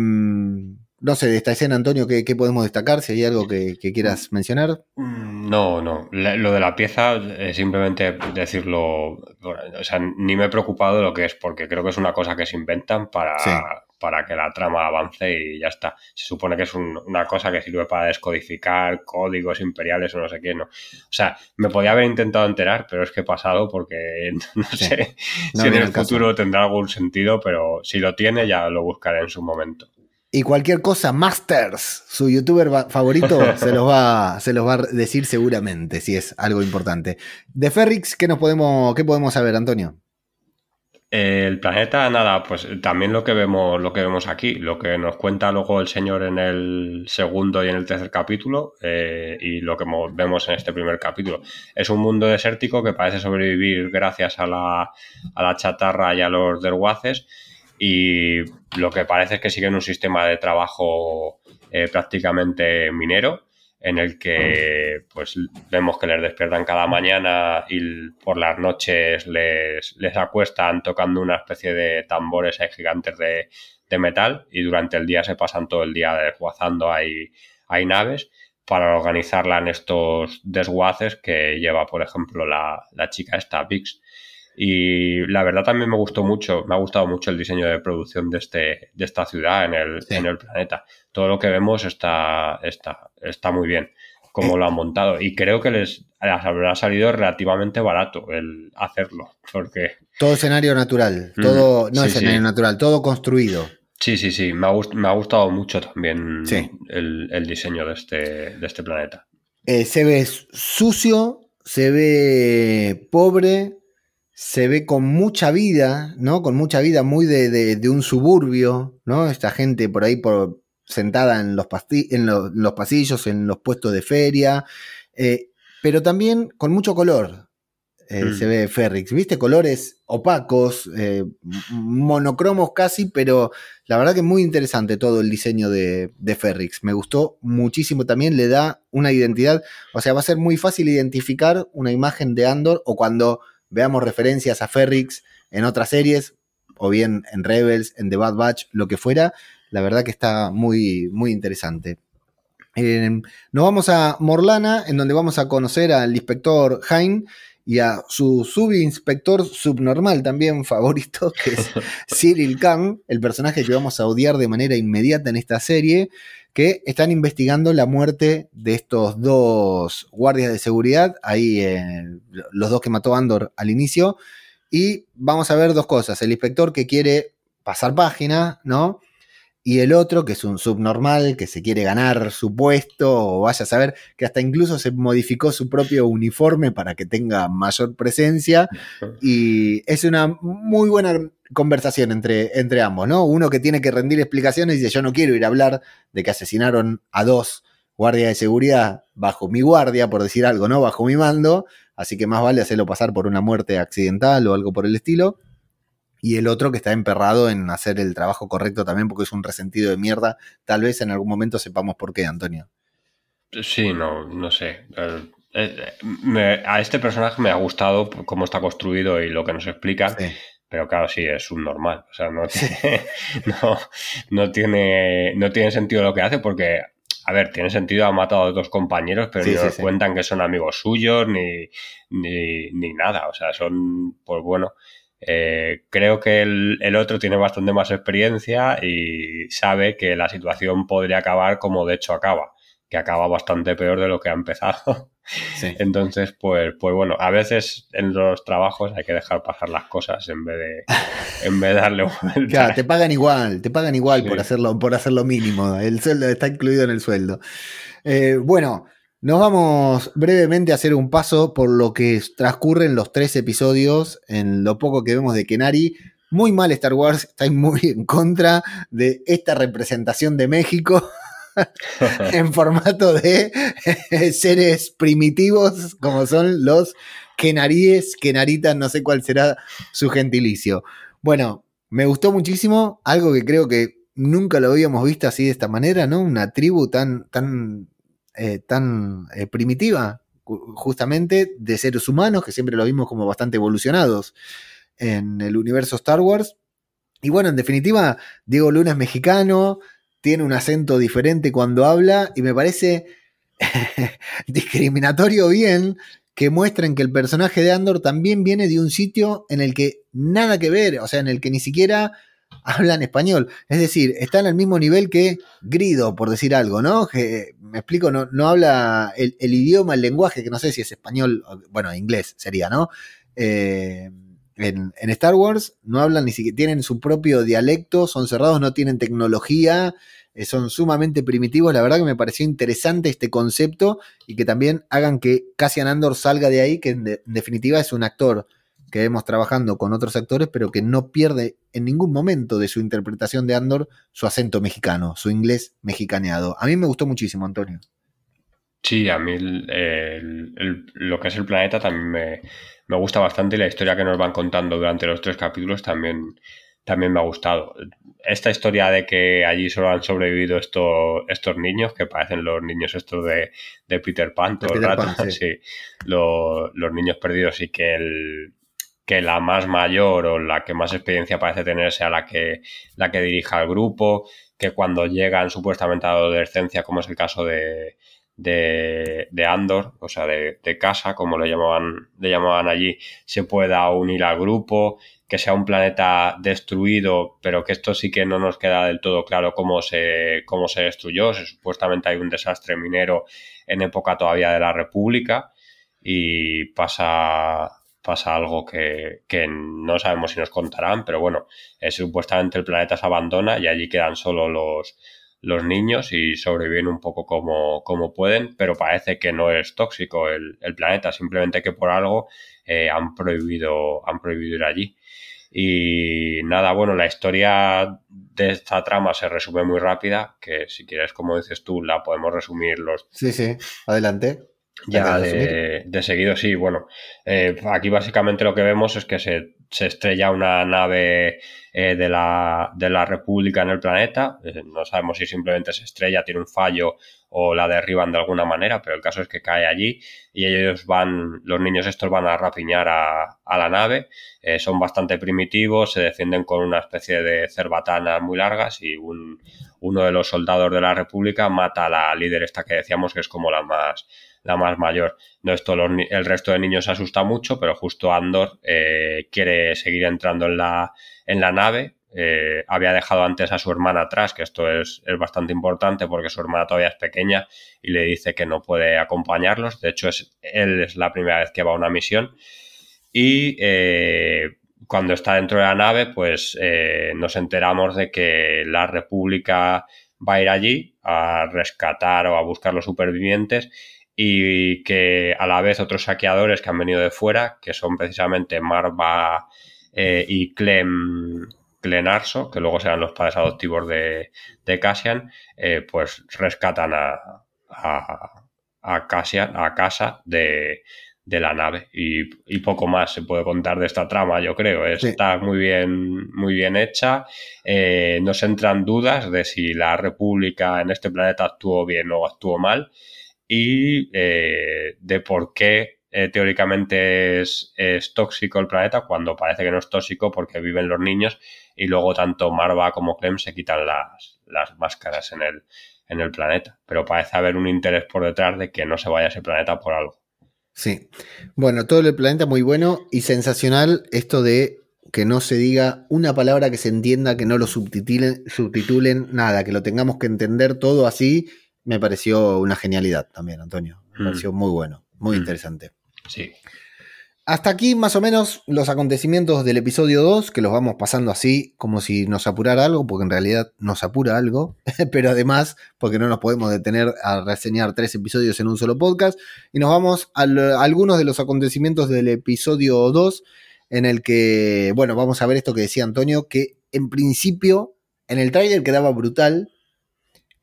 no sé, de esta escena, Antonio, ¿qué, qué podemos destacar? Si hay algo que, que, quieras mencionar. No, no. Lo de la pieza, es simplemente decirlo. O sea, ni me he preocupado de lo que es, porque creo que es una cosa que se inventan para, sí. para que la trama avance y ya está. Se supone que es un, una cosa que sirve para descodificar códigos imperiales o no sé qué, ¿no? O sea, me podía haber intentado enterar, pero es que he pasado porque no sí. sé no si en el futuro tendrá algún sentido, pero si lo tiene ya lo buscaré en su momento y cualquier cosa, Masters, su youtuber favorito, se los va, se los va a decir seguramente, si es algo importante. De Ferrix, ¿qué nos podemos, qué podemos saber, Antonio? El planeta, nada, pues también lo que vemos, lo que vemos aquí, lo que nos cuenta luego el señor en el segundo y en el tercer capítulo, eh, y lo que vemos en este primer capítulo. Es un mundo desértico que parece sobrevivir gracias a la, a la chatarra y a los derguaces y lo que parece es que siguen un sistema de trabajo eh, prácticamente minero en el que pues vemos que les despiertan cada mañana y por las noches les, les acuestan tocando una especie de tambores ahí gigantes de, de, metal y durante el día se pasan todo el día desguazando hay, hay naves para organizarla en estos desguaces que lleva por ejemplo la, la chica esta Pix y la verdad también me gustó mucho, me ha gustado mucho el diseño de producción de, este, de esta ciudad en el, sí. en el planeta. Todo lo que vemos está, está, está muy bien, como lo han montado. Y creo que les, les habrá salido relativamente barato el hacerlo, porque... Todo escenario natural, todo, no sí, escenario sí. natural, todo construido. Sí, sí, sí, me ha, gust me ha gustado mucho también el, el, diseño de este, de este planeta. Eh, se ve sucio, se ve pobre, se ve con mucha vida, ¿no? Con mucha vida, muy de, de, de un suburbio, ¿no? Esta gente por ahí por, sentada en los, en, lo, en los, pasillos, en los puestos de feria, eh, pero también con mucho color. eh, se mm. ve Ferrix. ¿Viste? Colores opacos, eh, monocromos casi, pero la verdad que muy interesante todo el diseño de, de Ferrix. Me gustó muchísimo también, le da una identidad. O sea, va a ser muy fácil identificar una imagen de Andor o cuando veamos referencias a Ferrix en otras series, o bien en Rebels, en The Bad Batch, lo que fuera. La verdad que está muy, muy interesante. Eh, nos vamos a Morlana, en donde vamos a conocer al inspector Hein y a su subinspector subnormal también favorito, que es Cyril Khan, el personaje que vamos a odiar de manera inmediata en esta serie, que están investigando la muerte de estos dos guardias de seguridad, ahí eh, los dos que mató Andor al inicio, y vamos a ver dos cosas, el inspector que quiere pasar página, ¿no? Y el otro, que es un subnormal, que se quiere ganar su puesto, o vaya a saber que hasta incluso se modificó su propio uniforme para que tenga mayor presencia. Y es una muy buena conversación entre, entre ambos, ¿no? Uno que tiene que rendir explicaciones y dice, yo no quiero ir a hablar de que asesinaron a dos guardias de seguridad bajo mi guardia, por decir algo, ¿no? Bajo mi mando, así que más vale hacerlo pasar por una muerte accidental o algo por el estilo y el otro que está emperrado en hacer el trabajo correcto también porque es un resentido de mierda. Tal vez en algún momento sepamos por qué, Antonio. Sí, no, no sé. Eh, a este personaje me ha gustado cómo está construido y lo que nos explica. Pero claro, sí, es un normal. O sea, no tiene, no, tiene, no tiene sentido lo que hace porque, a ver, tiene sentido, ha matado a dos compañeros, pero no cuentan que son amigos suyos ni, ni, ni, nada. O sea, son, pues bueno, eh, creo que el, otro tiene bastante más experiencia y sabe que la situación podría acabar como de hecho acaba, que acaba bastante peor de lo que ha empezado. Entonces, pues, pues bueno, a veces en los trabajos hay que dejar pasar las cosas en vez de, en vez de darle vuelta. Claro, te pagan igual, te pagan igual por hacerlo, por hacer lo mínimo. El sueldo está incluido en el sueldo. Eh, bueno, nos vamos brevemente a hacer un paso por lo que transcurren los tres episodios en lo poco que vemos de Kenari. Muy mal Star Wars, está muy en contra de esta representación de México en formato de seres primitivos como son los Kenaríes, Kenaritas, no sé cuál será su gentilicio. Bueno, me gustó muchísimo, algo que creo que nunca lo habíamos visto así de esta manera, ¿no? Una tribu tan, tan eh, tan eh, primitiva, justamente de seres humanos, que siempre lo vimos como bastante evolucionados en el universo Star Wars. Y bueno, en definitiva, Diego Luna es mexicano, tiene un acento diferente cuando habla y me parece discriminatorio bien que muestren que el personaje de Andor también viene de un sitio en el que nada que ver, o sea, en el que ni siquiera hablan español. Es decir, están al mismo nivel que Grido, por decir algo, ¿no? Me explico, no, no habla el, idioma, el lenguaje, que no sé si es español, bueno, inglés sería, ¿no? Eh, en, Star Wars no hablan ni siquiera, tienen su propio dialecto, son cerrados, no tienen tecnología, eh, son sumamente primitivos. La verdad que me pareció interesante este concepto y que también hagan que Cassian Andor salga de ahí, que en definitiva es un actor que vemos trabajando con otros actores, pero que no pierde en ningún momento de su interpretación de Andor su acento mexicano, su inglés mexicaneado. A mí me gustó muchísimo, Antonio. Sí, a mí lo que es el planeta también me, gusta bastante y la historia que nos van contando durante los tres capítulos también, también me ha gustado. Esta historia de que allí solo han sobrevivido estos, estos niños, que parecen los niños estos de, Peter Pan todo el rato, los niños perdidos y que el, que la más mayor o la que más experiencia parece tener sea la que, la que dirija el grupo, que cuando llegan supuestamente a la adolescencia, como es el caso de, de, Andor, o sea, de, casa, como le llamaban, le llamaban allí, se pueda unir al grupo, que sea un planeta destruido, pero que esto sí que no nos queda del todo claro cómo se, cómo se destruyó. supuestamente hay un desastre minero en época todavía de la República y pasa pasa algo que, no sabemos si nos contarán, pero bueno, es, supuestamente el planeta se abandona y allí quedan solo los, los niños y sobreviven un poco como, como pueden, pero parece que no es tóxico el, planeta, simplemente que por algo eh, han, prohibido, han prohibido ir allí. Y nada, bueno, la historia de esta trama se resume muy rápida, que si quieres, como dices tú, la podemos resumir los... Sí, sí, adelante Ya de, seguido, sí. Bueno, eh, aquí básicamente lo que vemos es que se, estrella una nave eh, de, la, de, la, República en el planeta. Eh, no sabemos si simplemente se estrella, tiene un fallo o la derriban de alguna manera, pero el caso es que cae allí y ellos van, los niños estos van a rapiñar a, a la nave. son bastante primitivos, se defienden con una especie de cerbatanas muy largas y un, uno de los soldados de la República mata a la líder esta que decíamos que es como la más la más mayor. No, esto el resto de niños se asusta mucho, pero justo Andor eh, quiere seguir entrando en la, en la nave. Eh, había dejado antes a su hermana atrás, que esto es, bastante importante porque su hermana todavía es pequeña y le dice que no puede acompañarlos. De hecho, es, él es la primera vez que va a una misión. Y eh, cuando está dentro de la nave, pues nos enteramos de que la República va a ir allí a rescatar o a buscar los supervivientes y que a la vez otros saqueadores que han venido de fuera, que son precisamente Marva eh, y Clem, Clenarso, que luego serán los padres adoptivos de, de Cassian, eh, pues rescatan a, a, a, Cassian, a casa de, de la nave. Y, poco más se puede contar de esta trama yo creo. Está muy bien muy bien hecha. Eh, no se entran dudas de si la república en este planeta actuó bien o actuó mal y eh, de por qué eh, teóricamente es, tóxico el planeta cuando parece que no es tóxico porque viven los niños y luego tanto Marva como Clem se quitan las, las máscaras en el, en el planeta. Pero parece haber un interés por detrás de que no se vaya ese planeta por algo. Sí. Bueno, todo el planeta muy bueno y sensacional esto de que no se diga una palabra que se entienda, que no lo subtitulen, subtitulen nada, que lo tengamos que entender todo así me pareció una genialidad también, Antonio. Me mm. pareció muy bueno, muy mm. interesante. Sí. Hasta aquí más o menos los acontecimientos del episodio 2, que los vamos pasando así como si nos apurara algo, porque en realidad nos apura algo, pero además porque no nos podemos detener a reseñar tres episodios en un solo podcast. Y nos vamos a, algunos de los acontecimientos del episodio 2, en el que, bueno, vamos a ver esto que decía Antonio, que en principio en el trailer quedaba brutal,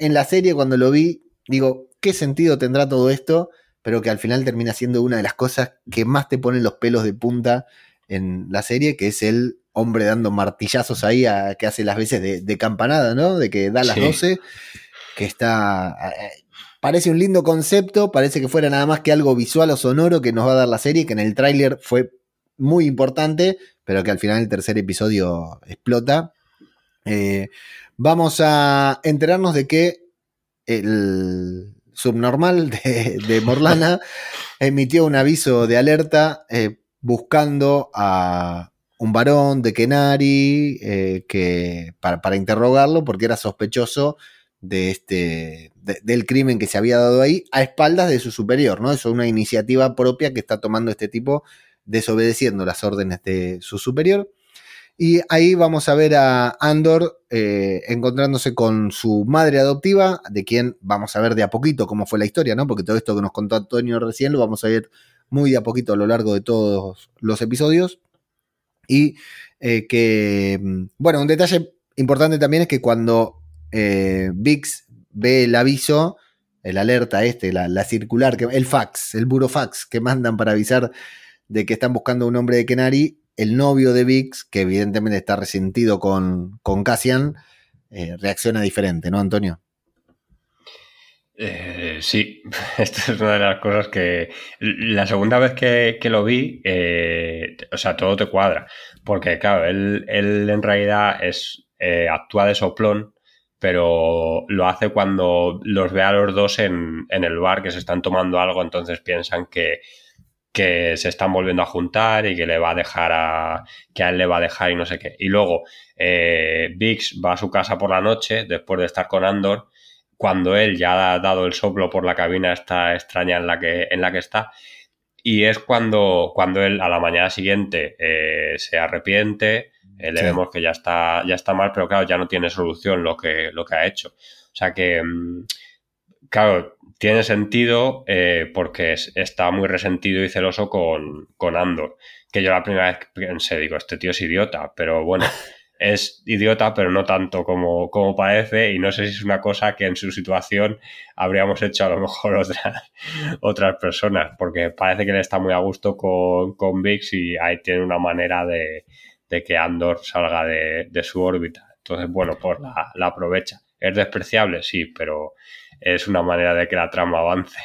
en la serie cuando lo vi, digo, ¿qué sentido tendrá todo esto? Pero que al final termina siendo una de las cosas que más te ponen los pelos de punta en la serie, que es el hombre dando martillazos ahí a, que hace las veces de, campanada, ¿no? De que da las 12, que está... Parece un lindo concepto, parece que fuera nada más que algo visual o sonoro que nos va a dar la serie, que en el tráiler fue muy importante, pero que al final el tercer episodio explota. Eh, vamos a enterarnos de que el subnormal de, Morlana emitió un aviso de alerta eh, buscando a un varón de Kenari eh, que, para, interrogarlo porque era sospechoso de este, del crimen que se había dado ahí a espaldas de su superior, ¿no? Eso es una iniciativa propia que está tomando este tipo desobedeciendo las órdenes de su superior. Y ahí vamos a ver a Andor eh, encontrándose con su madre adoptiva, de quien vamos a ver de a poquito cómo fue la historia, ¿no? Porque todo esto que nos contó Antonio recién lo vamos a ver muy de a poquito a lo largo de todos los episodios. Y eh, que, mm, bueno, un detalle importante también es que cuando eh, Vix ve el aviso, el alerta este, la, la, circular, el fax, el burofax que mandan para avisar de que están buscando un hombre de Kenari, el novio de Vix, que evidentemente está resentido con, con Cassian, eh, reacciona diferente, ¿no, Antonio? Eh, sí, esta es una de las cosas que la segunda vez que, lo vi, eh, o sea, todo te cuadra, porque claro, él, en realidad es actúa de soplón, pero lo hace cuando los ve a los dos en, en el bar que se están tomando algo, entonces piensan que que se están volviendo a juntar y que le va a dejar a. que a él le va a dejar y no sé qué. Y luego eh, Vix va a su casa por la noche, después de estar con Andor, cuando él ya ha dado el soplo por la cabina esta extraña en la que, en la que está. Y es cuando, cuando él a la mañana siguiente eh, se arrepiente, eh, le vemos que ya está, ya está mal, pero claro, ya no tiene solución lo que, lo que ha hecho. O sea que, mm, claro, tiene sentido eh, porque está muy resentido y celoso con, con, Andor. Que yo la primera vez pensé, digo, este tío es idiota, pero bueno, es idiota, pero no tanto como, como parece, y no sé si es una cosa que en su situación habríamos hecho a lo mejor otras, otras personas, porque parece que él está muy a gusto con, con Vix y ahí tiene una manera de, que Andor salga de, su órbita. Entonces, bueno, pues la, la aprovecha. ¿Es despreciable? Sí, pero es una manera de que la trama avance.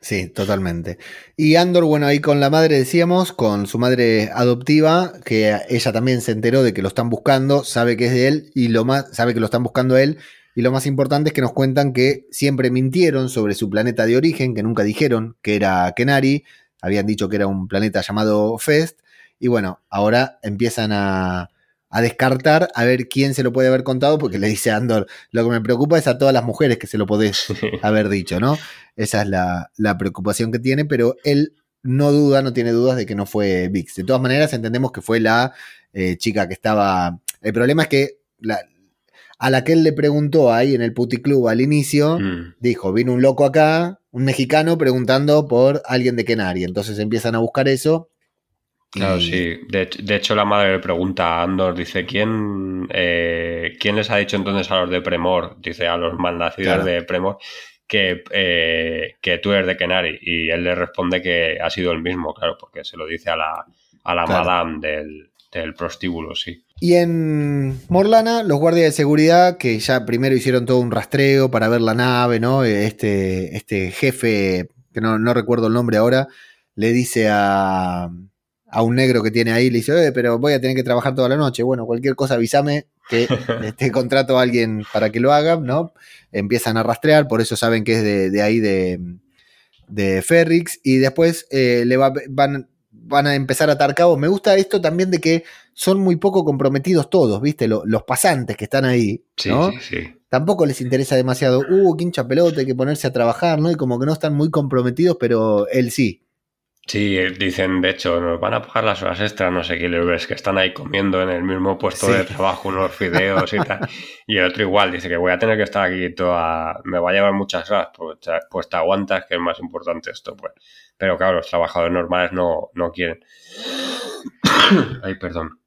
Sí, totalmente. Y Andor, bueno, ahí con la madre decíamos, con su madre adoptiva, que ella también se enteró de que lo están buscando, sabe que es de él y lo más, sabe que lo están buscando él. Y lo más importante es que nos cuentan que siempre mintieron sobre su planeta de origen, que nunca dijeron que era Kenari, habían dicho que era un planeta llamado Fest. Y bueno, ahora empiezan a, a descartar a ver quién se lo puede haber contado, porque le dice Andor, lo que me preocupa es a todas las mujeres que se lo podés haber dicho, ¿no? Esa es la, preocupación que tiene, pero él no duda, no tiene dudas de que no fue Vix. De todas maneras, entendemos que fue la eh, chica que estaba... El problema es que a la que él le preguntó ahí en el puticlub al inicio, mm. dijo, vino un loco acá, un mexicano preguntando por alguien de Kenari. Entonces empiezan a buscar eso Claro, sí. De, hecho, la madre le pregunta a Andor, dice, ¿quién, eh, ¿quién les ha dicho entonces a los de Premor? Dice a los malnacidos de Premor que, eh, que tú eres de Kenari. Y él le responde que ha sido el mismo, claro, porque se lo dice a la, a la madame del, del prostíbulo, sí. Y en Morlana, los guardias de seguridad, que ya primero hicieron todo un rastreo para ver la nave, ¿no? Este, este jefe, que no, no recuerdo el nombre ahora, le dice a, a un negro que tiene ahí, le dice, pero voy a tener que trabajar toda la noche. Bueno, cualquier cosa avísame que este contrato a alguien para que lo haga, ¿no? Empiezan a rastrear, por eso saben que es de, ahí de, de Ferrix, y después eh, le van, van a empezar a atar cabos. Me gusta esto también de que son muy poco comprometidos todos, ¿viste? los pasantes que están ahí, ¿no? Sí, sí, Tampoco les interesa demasiado, uh, quincha pelota, hay que ponerse a trabajar, ¿no? Y como que no están muy comprometidos, pero él sí. Sí, dicen, de hecho, nos van a pagar las horas extras, no sé qué ves, que están ahí comiendo en el mismo puesto de trabajo unos fideos y tal. Y el otro igual, dice que voy a tener que estar aquí toda, me va a llevar muchas horas, pues, pues te aguantas, que es más importante esto, pues. Pero claro, los trabajadores normales no, no quieren. Ay, perdón.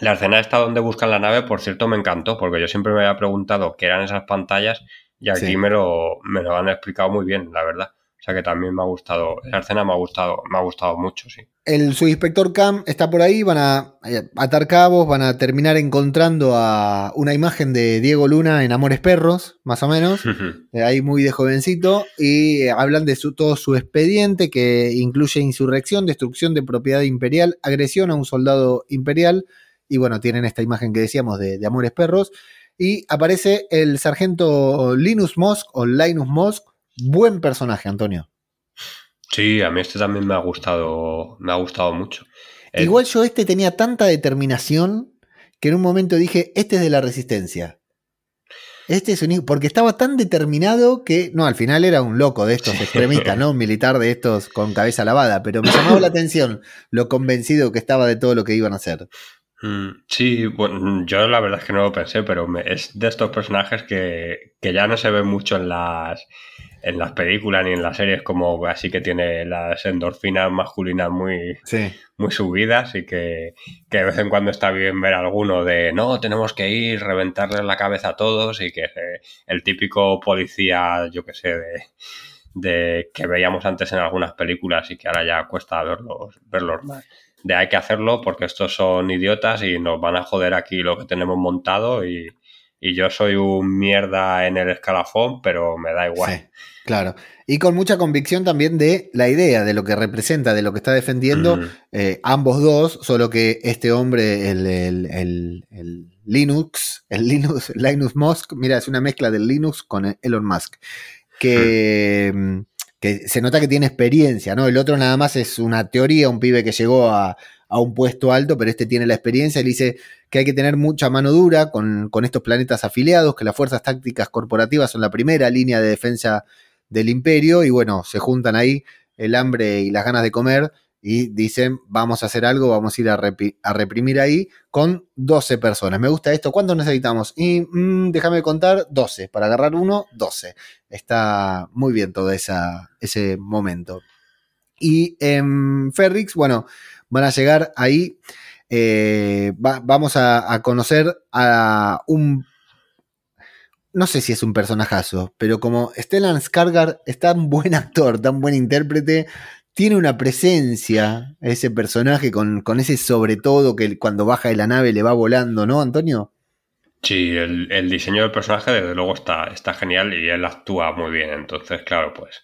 La escena esta donde buscan la nave, por cierto, me encantó, porque yo siempre me había preguntado qué eran esas pantallas y aquí me, lo, me lo han explicado muy bien, la verdad. O sea que también me ha gustado, esa escena me ha gustado, me ha gustado mucho, sí. El subinspector Cam está por ahí, van a eh, atar cabos, van a terminar encontrando a una imagen de Diego Luna en Amores Perros, más o menos, ahí muy de jovencito, y eh, hablan de su, todo su expediente que incluye insurrección, destrucción de propiedad imperial, agresión a un soldado imperial, y bueno, tienen esta imagen que decíamos de, de Amores Perros, y aparece el sargento Linus Mosk o Linus Mosk, Buen personaje, Antonio. Sí, a mí este también me ha gustado, me ha gustado mucho. Igual yo este tenía tanta determinación que en un momento dije, este es de la resistencia. Este es un porque estaba tan determinado que, no, al final era un loco de estos extremistas, ¿no? Un militar de estos con cabeza lavada, pero me llamó la atención lo convencido que estaba de todo lo que iban a hacer. Mm, sí, bueno, yo la verdad es que no lo pensé, pero es de estos personajes que, que ya no se ven mucho en las, en las películas ni en las series como así que tiene las endorfinas masculinas muy, muy subidas y que, de vez en cuando está bien ver alguno de no, tenemos que ir, reventarle la cabeza a todos y que el típico policía, yo que sé, de, de que veíamos antes en algunas películas y que ahora ya cuesta verlos, verlos más. De hay que hacerlo porque estos son idiotas y nos van a joder aquí lo que tenemos montado y, y yo soy un mierda en el escalafón, pero me da igual. Claro. Y con mucha convicción también de la idea, de lo que representa, de lo que está defendiendo eh, ambos dos, solo que este hombre, el, Linux, el Linux, Linus Musk, mira, es una mezcla del Linux con Elon Musk, que, mm, que se nota que tiene experiencia, ¿no? El otro nada más es una teoría, un pibe que llegó a, a un puesto alto, pero este tiene la experiencia. Él dice que hay que tener mucha mano dura con, con, estos planetas afiliados, que las fuerzas tácticas corporativas son la primera línea de defensa del imperio y bueno, se juntan ahí el hambre y las ganas de comer y dicen, vamos a hacer algo, vamos a ir a, reprimir ahí con 12 personas. Me gusta esto, ¿cuántos necesitamos? Y mm, déjame contar, 12. Para agarrar uno, 12. Está muy bien todo esa, ese momento. Y en Ferrix, bueno, van a llegar ahí eh, vamos a, conocer a un... No sé si es un personajazo, pero como Stellan Skarsgård es tan buen actor, tan buen intérprete, tiene una presencia ese personaje con, con, ese sobre todo que cuando baja de la nave le va volando, ¿no, Antonio? Sí, el, diseño del personaje desde luego está, está genial y él actúa muy bien. Entonces, claro, pues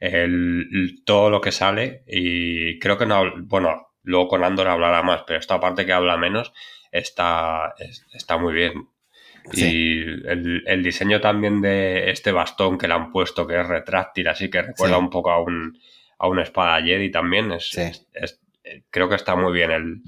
el, todo lo que sale y creo que no, bueno, luego con Andor hablará más, pero esta parte que habla menos está, está muy bien. Y el, diseño también de este bastón que le han puesto, que es retráctil, así que recuerda un poco a un, a una espada Jedi también, es, creo que está muy bien. El,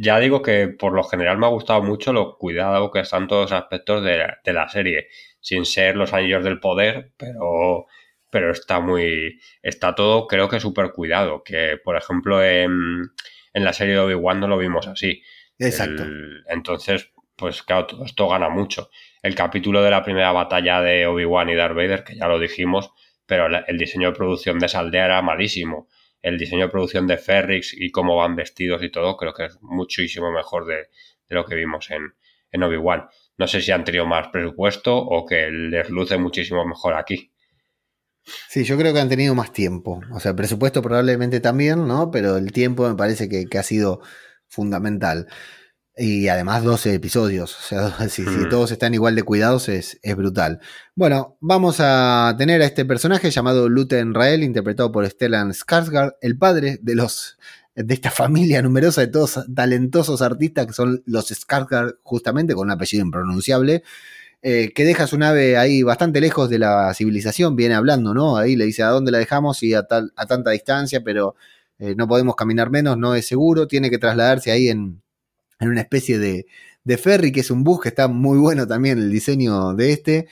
ya digo que por lo general me ha gustado mucho lo cuidado que están todos los aspectos de, la serie, sin ser los anillos del poder, pero, pero está muy, está todo creo que súper cuidado, que por ejemplo en, la serie de Obi-Wan no lo vimos así. Exacto. entonces, pues claro, todo esto gana mucho. El capítulo de la primera batalla de Obi-Wan y Darth Vader, que ya lo dijimos, pero el diseño de producción de esa aldea era malísimo el diseño de producción de Ferrix y cómo van vestidos y todo, creo que es muchísimo mejor de, lo que vimos en, en Obi-Wan. No sé si han tenido más presupuesto o que les luce muchísimo mejor aquí. Sí, yo creo que han tenido más tiempo. O sea, presupuesto probablemente también, ¿no? Pero el tiempo me parece que, que ha sido fundamental. Y además 12 episodios. O sea, si, mm. todos están igual de cuidados es, es, brutal. Bueno, vamos a tener a este personaje llamado Luten Rael, interpretado por Stellan Skarsgård, el padre de los de esta familia numerosa de todos talentosos artistas que son los Skarsgård, justamente con un apellido impronunciable, eh, que deja su nave ahí bastante lejos de la civilización, viene hablando, ¿no? Ahí le dice a dónde la dejamos y a, tal, a tanta distancia, pero eh, no podemos caminar menos, no es seguro, tiene que trasladarse ahí en, en una especie de, ferry, que es un bus que está muy bueno también el diseño de este.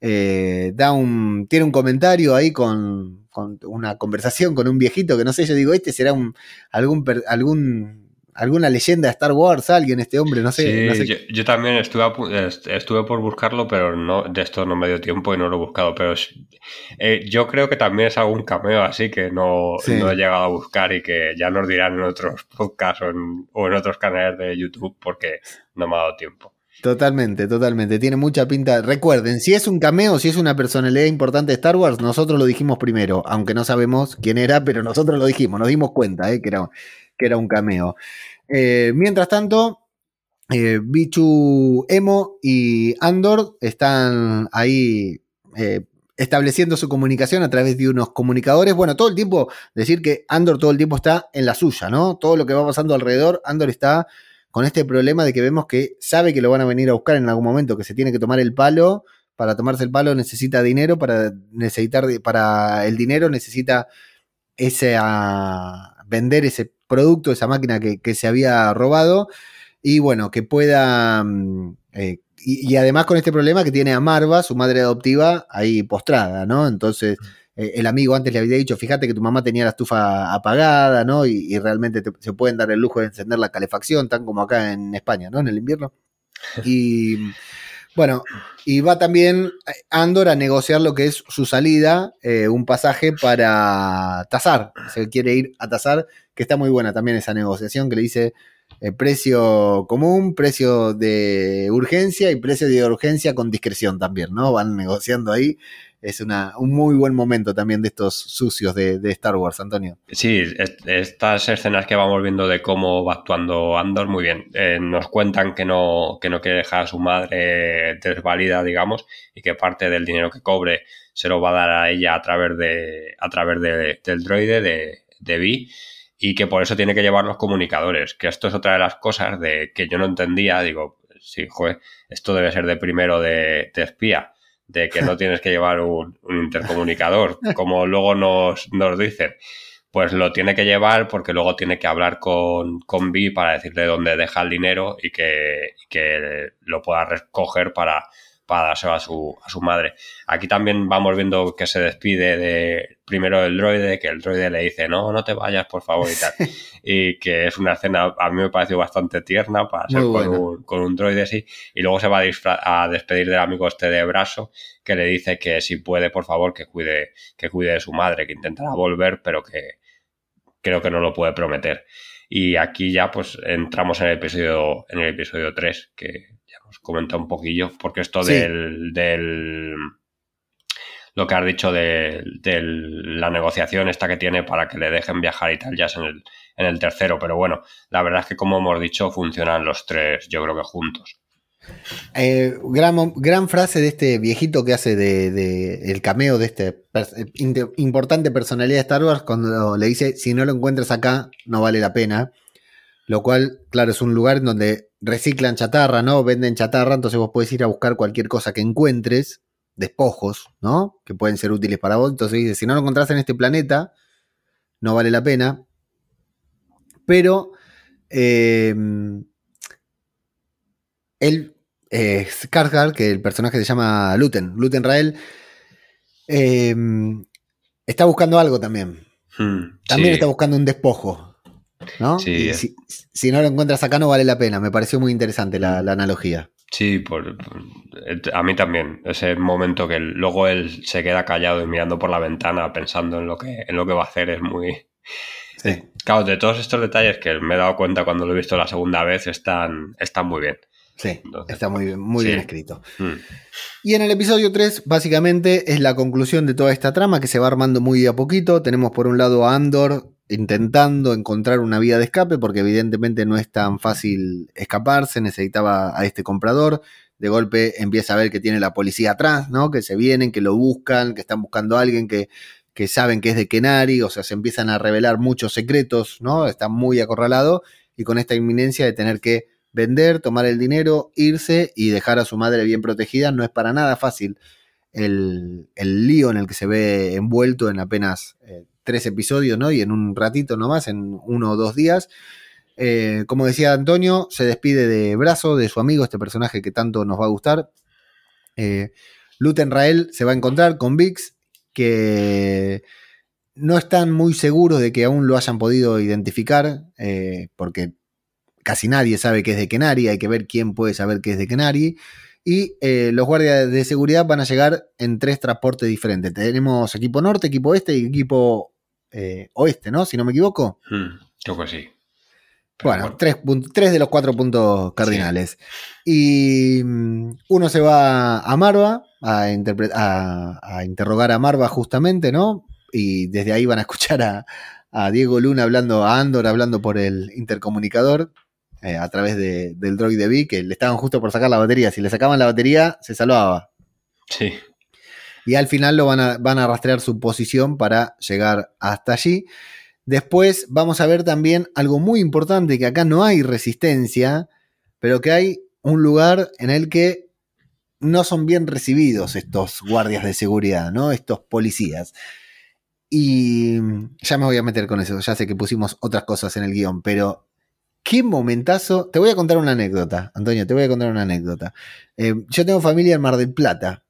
Eh, da un, tiene un comentario ahí con, con, una conversación con un viejito que no sé, yo digo, este será un, algún, algún alguna leyenda de Star Wars, alguien, este hombre, no sé. Yo, también estuve, estuve por buscarlo, pero no de esto no me dio tiempo y no lo he buscado. Pero eh, yo creo que también es algún cameo así que no, he llegado a buscar y que ya nos dirán en otros podcasts o en, o en otros canales de YouTube porque no me ha dado tiempo. Totalmente, totalmente. Tiene mucha pinta. Recuerden, si es un cameo, si es una personalidad importante de Star Wars, nosotros lo dijimos primero, aunque no sabemos quién era, pero nosotros lo dijimos, nos dimos cuenta eh, que, era, que era un cameo. Eh, mientras tanto, eh, Bichu Emo y Andor están ahí eh, estableciendo su comunicación a través de unos comunicadores. Bueno, todo el tiempo, decir que Andor todo el tiempo está en la suya, ¿no? Todo lo que va pasando alrededor, Andor está con este problema de que vemos que sabe que lo van a venir a buscar en algún momento, que se tiene que tomar el palo. Para tomarse el palo necesita dinero, para necesitar para el dinero necesita ese a vender ese producto, esa máquina que, se había robado, y bueno, que pueda... Mm, eh, y, además con este problema que tiene a Marva, su madre adoptiva, ahí postrada, ¿no? Entonces, eh, el amigo antes le había dicho, fíjate que tu mamá tenía la estufa apagada, ¿no? Y, realmente se pueden dar el lujo de encender la calefacción, tan como acá en España, ¿no? En el invierno. Y bueno, y va también Andor a negociar lo que es su salida, eh, un pasaje para Tazar. Se quiere ir a Tazar, que está muy buena también esa negociación que le dice eh, precio común, precio de urgencia y precio de urgencia con discreción también, ¿no? Van negociando ahí es una, un muy buen momento también de estos sucios de, Star Wars, Antonio. Sí, estas escenas que vamos viendo de cómo va actuando Andor, muy bien. Eh, nos cuentan que no, que no quiere dejar a su madre desvalida, digamos, y que parte del dinero que cobre se lo va a dar a ella a través, de, a través del droide de, de Vi y que por eso tiene que llevar los comunicadores, que esto es otra de las cosas de que yo no entendía, digo, sí, joder, esto debe ser de primero de, de espía de que no tienes que llevar un, intercomunicador, como luego nos, nos, dicen. Pues lo tiene que llevar porque luego tiene que hablar con, con Vi para decirle dónde deja el dinero y que, que lo pueda recoger para, para dárselo a su, a su madre. Aquí también vamos viendo que se despide de primero el droide, que el droide le dice, no, no te vayas, por favor, y tal. y que es una escena, a mí me pareció bastante tierna para ser con un, con un, droide así. Y luego se va a, a, despedir del amigo este de brazo, que le dice que si puede, por favor, que cuide, que cuide de su madre, que intentará volver, pero que creo que no lo puede prometer. Y aquí ya pues entramos en el episodio, en el episodio 3, que ya hemos comentado un poquillo, porque esto del, del lo que has dicho de, la negociación esta que tiene para que le dejen viajar y tal, ya es en el, en el tercero. Pero bueno, la verdad es que como hemos dicho, funcionan los tres, yo creo que juntos. Eh, gran, gran, frase de este viejito que hace de, el cameo de este importante personalidad de Star Wars cuando le dice si no lo encuentras acá no vale la pena lo cual claro es un lugar donde reciclan chatarra no venden chatarra entonces vos puedes ir a buscar cualquier cosa que encuentres despojos, ¿no? Que pueden ser útiles para vos. Entonces dice, si no lo encontrás en este planeta, no vale la pena. Pero eh, él, eh, que el personaje se llama Luten, Luten Rael, em, está buscando algo también. Hmm, también está buscando un despojo. ¿No? si, no lo encuentras acá no vale la pena. Me pareció muy interesante la analogía. Sí, por, a mí también. Ese momento que luego él se queda callado y mirando por la ventana pensando en lo que, en lo que va a hacer es muy... Sí. Claro, de todos estos detalles que me he dado cuenta cuando lo he visto la segunda vez están, están muy bien. Sí, está muy, muy bien escrito. Mm. Y en el episodio 3, básicamente, es la conclusión de toda esta trama que se va armando muy a poquito. Tenemos por un lado a Andor intentando encontrar una vía de escape, porque evidentemente no es tan fácil escaparse, necesitaba a este comprador. De golpe empieza a ver que tiene la policía atrás, ¿no? Que se vienen, que lo buscan, que están buscando a alguien que, que saben que es de Kenari, o sea, se empiezan a revelar muchos secretos, ¿no? Está muy acorralado y con esta inminencia de tener que vender, tomar el dinero, irse y dejar a su madre bien protegida, no es para nada fácil el, el lío en el que se ve envuelto en apenas eh, tres episodios, ¿no? Y en un ratito nomás, en uno o dos días. Eh, como decía Antonio, se despide de Brazo, de su amigo, este personaje que tanto nos va a gustar. Eh, Luten Rael se va a encontrar con Vix, que no están muy seguros de que aún lo hayan podido identificar, eh, porque casi nadie sabe que es de Kenari, hay que ver quién puede saber que es de Kenari. Y los guardias de seguridad van a llegar en tres transportes diferentes. Tenemos equipo norte, equipo oeste y equipo eh, oeste, ¿no? Si no me equivoco. Hmm, creo que sí. bueno, Tres, de los cuatro puntos cardinales. Y mm, uno se va a Marva a, a, interrogar a Marva justamente, ¿no? Y desde ahí van a escuchar a, Diego Luna hablando, a Andor hablando por el intercomunicador eh, a través del droid de que le estaban justo por sacar la batería. Si le sacaban la batería, se salvaba. Sí y al final lo van a, van a rastrear su posición para llegar hasta allí. Después vamos a ver también algo muy importante, que acá no hay resistencia, pero que hay un lugar en el que no son bien recibidos estos guardias de seguridad, ¿no? Estos policías. Y ya me voy a meter con eso, ya sé que pusimos otras cosas en el guion, pero qué momentazo. Te voy a contar una anécdota, Antonio, te voy a contar una anécdota. Eh, yo tengo familia en Mar del Plata,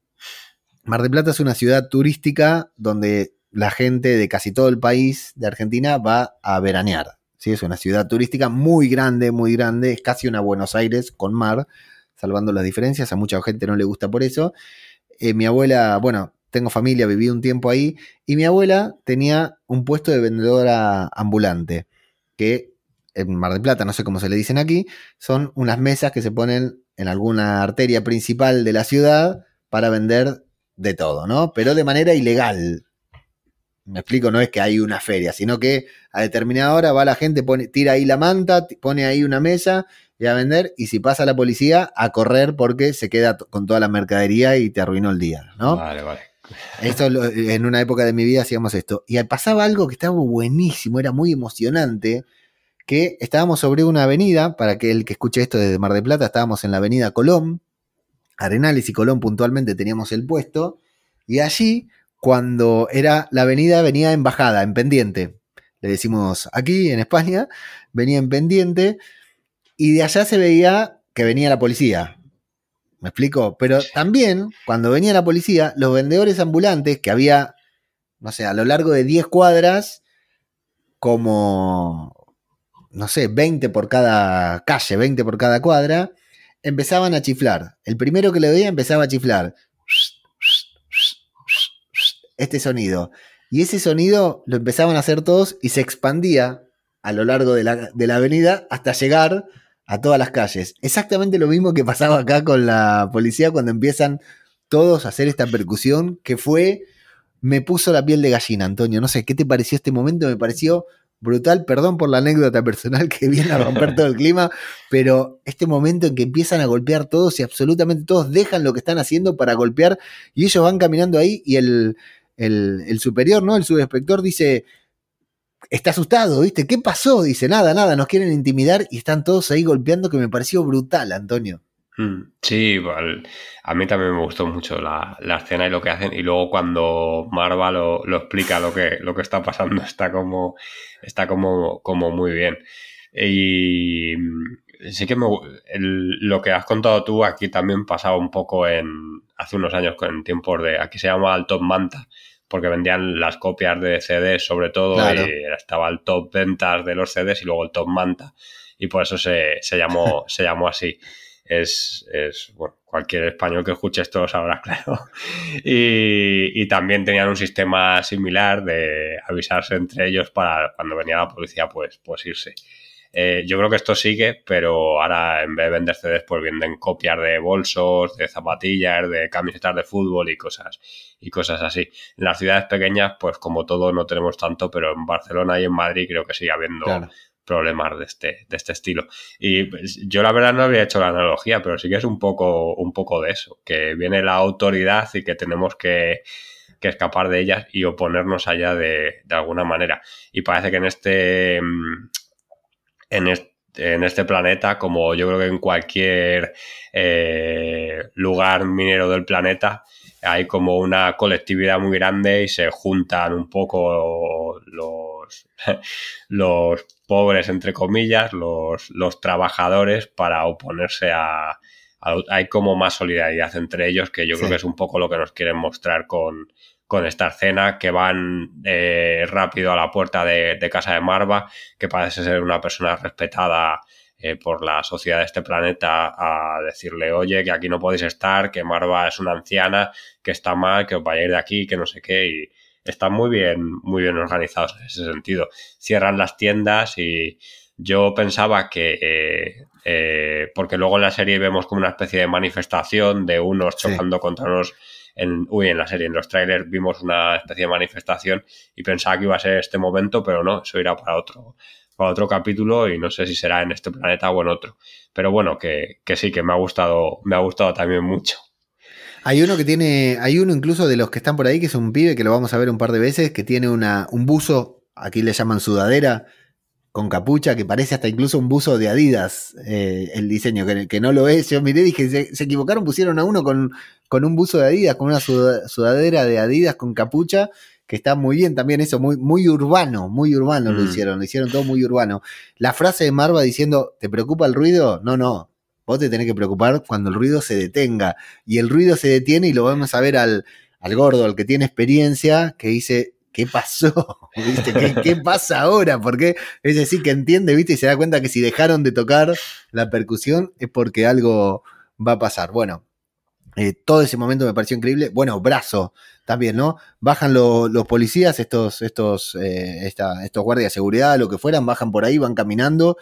Mar del Plata es una ciudad turística donde la gente de casi todo el país de Argentina va a veranear. ¿sí? Es una ciudad turística muy grande, muy grande, es casi una Buenos Aires con mar, salvando las diferencias, a mucha gente no le gusta por eso. Eh, mi abuela, bueno, tengo familia, viví un tiempo ahí, y mi abuela tenía un puesto de vendedora ambulante, que en Mar del Plata, no sé cómo se le dicen aquí, son unas mesas que se ponen en alguna arteria principal de la ciudad para vender de todo, ¿no? Pero de manera ilegal. Me explico, no es que hay una feria, sino que a determinada hora va la gente, pone, tira ahí la manta, pone ahí una mesa y a vender, y si pasa la policía, a correr porque se queda con toda la mercadería y te arruinó el día, ¿no? Vale, vale. Esto en una época de mi vida hacíamos esto. Y pasaba algo que estaba buenísimo, era muy emocionante, que estábamos sobre una avenida, para que el que escuche esto desde Mar del Plata, estábamos en la avenida Colón, Arenales y Colón puntualmente teníamos el puesto, y allí, cuando era la avenida, venía en bajada, en pendiente. Le decimos aquí en España, venía en pendiente, y de allá se veía que venía la policía. ¿Me explico? Pero también, cuando venía la policía, los vendedores ambulantes, que había, no sé, a lo largo de 10 cuadras, como, no sé, 20 por cada calle, 20 por cada cuadra, empezaban a chiflar. El primero que le veía empezaba a chiflar. Este sonido. Y ese sonido lo empezaban a hacer todos y se expandía a lo largo de la, de la avenida hasta llegar a todas las calles. Exactamente lo mismo que pasaba acá con la policía cuando empiezan todos a hacer esta percusión, que fue, me puso la piel de gallina, Antonio. No sé, ¿qué te pareció este momento? Me pareció brutal, perdón por la anécdota personal que viene a romper todo el clima, pero este momento en que empiezan a golpear todos y absolutamente todos dejan lo que están haciendo para golpear y ellos van caminando ahí y el, el superior, ¿no? El subinspector dice, está asustado, ¿viste? ¿Qué pasó? Dice, nada, nada, nos quieren intimidar y están todos ahí golpeando que me pareció brutal, Antonio. Hmm, sí, a mí también me gustó mucho la, escena y lo que hacen. Y luego cuando Marva lo, explica lo que, lo que está pasando, está como, está como, como muy bien. Y sí que me, lo que has contado tú aquí también pasaba un poco en hace unos años en tiempos de, aquí se llama el Top Manta, porque vendían las copias de CDs sobre todo y estaba el top ventas de los CDs y luego el top manta y por eso se, llamó, se llamó así. Es, bueno, cualquier español que escuche esto lo sabrá, claro. Y, también tenían un sistema similar de avisarse entre ellos para cuando venía la policía, pues, pues irse. Eh, yo creo que esto sigue, pero ahora en vez de vender CDs, pues venden copias de bolsos, de zapatillas, de camisetas de fútbol y cosas, y cosas así. En las ciudades pequeñas, pues como todo no tenemos tanto, pero en Barcelona y en Madrid creo que sigue habiendo problemas de este, de este estilo. Y pues, yo la verdad no había hecho la analogía, pero sí que es un poco, un poco de eso, que viene la autoridad y que tenemos que que escapar de ellas y oponernos allá de, de, alguna manera. Y parece que en este, mm, en este, planeta, como yo creo que en cualquier eh, lugar minero del planeta, hay como una colectividad muy grande y se juntan un poco los, los pobres, entre comillas, los, los trabajadores para oponerse a, Hay como más solidaridad entre ellos, que yo creo que es un poco lo que nos quieren mostrar con, con esta escena que van eh, rápido a la puerta de, casa de Marva, que parece ser una persona respetada eh, por la sociedad de este planeta, a decirle, oye, que aquí no podéis estar, que Marva es una anciana, que está mal, que os vayáis de aquí, que no sé qué, y están muy bien, muy bien organizados en ese sentido. Cierran las tiendas y yo pensaba que, eh, porque luego en la serie vemos como una especie de manifestación de unos chocando contra unos en, uy, en la serie, en los trailers vimos una especie de manifestación y pensaba que iba a ser este momento, pero no, eso irá para otro, para otro capítulo y no sé si será en este planeta o en otro. Pero bueno, que, sí, que me ha gustado, me ha gustado también mucho. Hay uno que tiene, hay uno incluso de los que están por ahí, que es un pibe que lo vamos a ver un par de veces, que tiene una, un buzo, aquí le llaman sudadera, con capucha, que parece hasta incluso un buzo de Adidas, eh, el diseño, que, no lo es. Yo miré y dije, se, equivocaron, pusieron a uno con, con, un buzo de Adidas, con una sudadera de Adidas con capucha, que está muy bien también eso, muy, muy urbano, muy urbano lo mm. hicieron, lo hicieron todo muy urbano. La frase de Marva diciendo, ¿te preocupa el ruido? No, no, te tenés que preocupar cuando el ruido se detenga. Y el ruido se detiene y lo vamos a ver al, al gordo, al que tiene experiencia, que dice, ¿qué pasó? ¿Qué, pasa ahora? Porque es decir, que entiende, ¿viste? Y se da cuenta que si dejaron de tocar la percusión es porque algo va a pasar. Bueno, eh, todo ese momento me pareció increíble. Bueno, brazo también, ¿no? Bajan los policías, estos, estos, eh, estos guardias de seguridad, lo que fueran, bajan por ahí, van caminando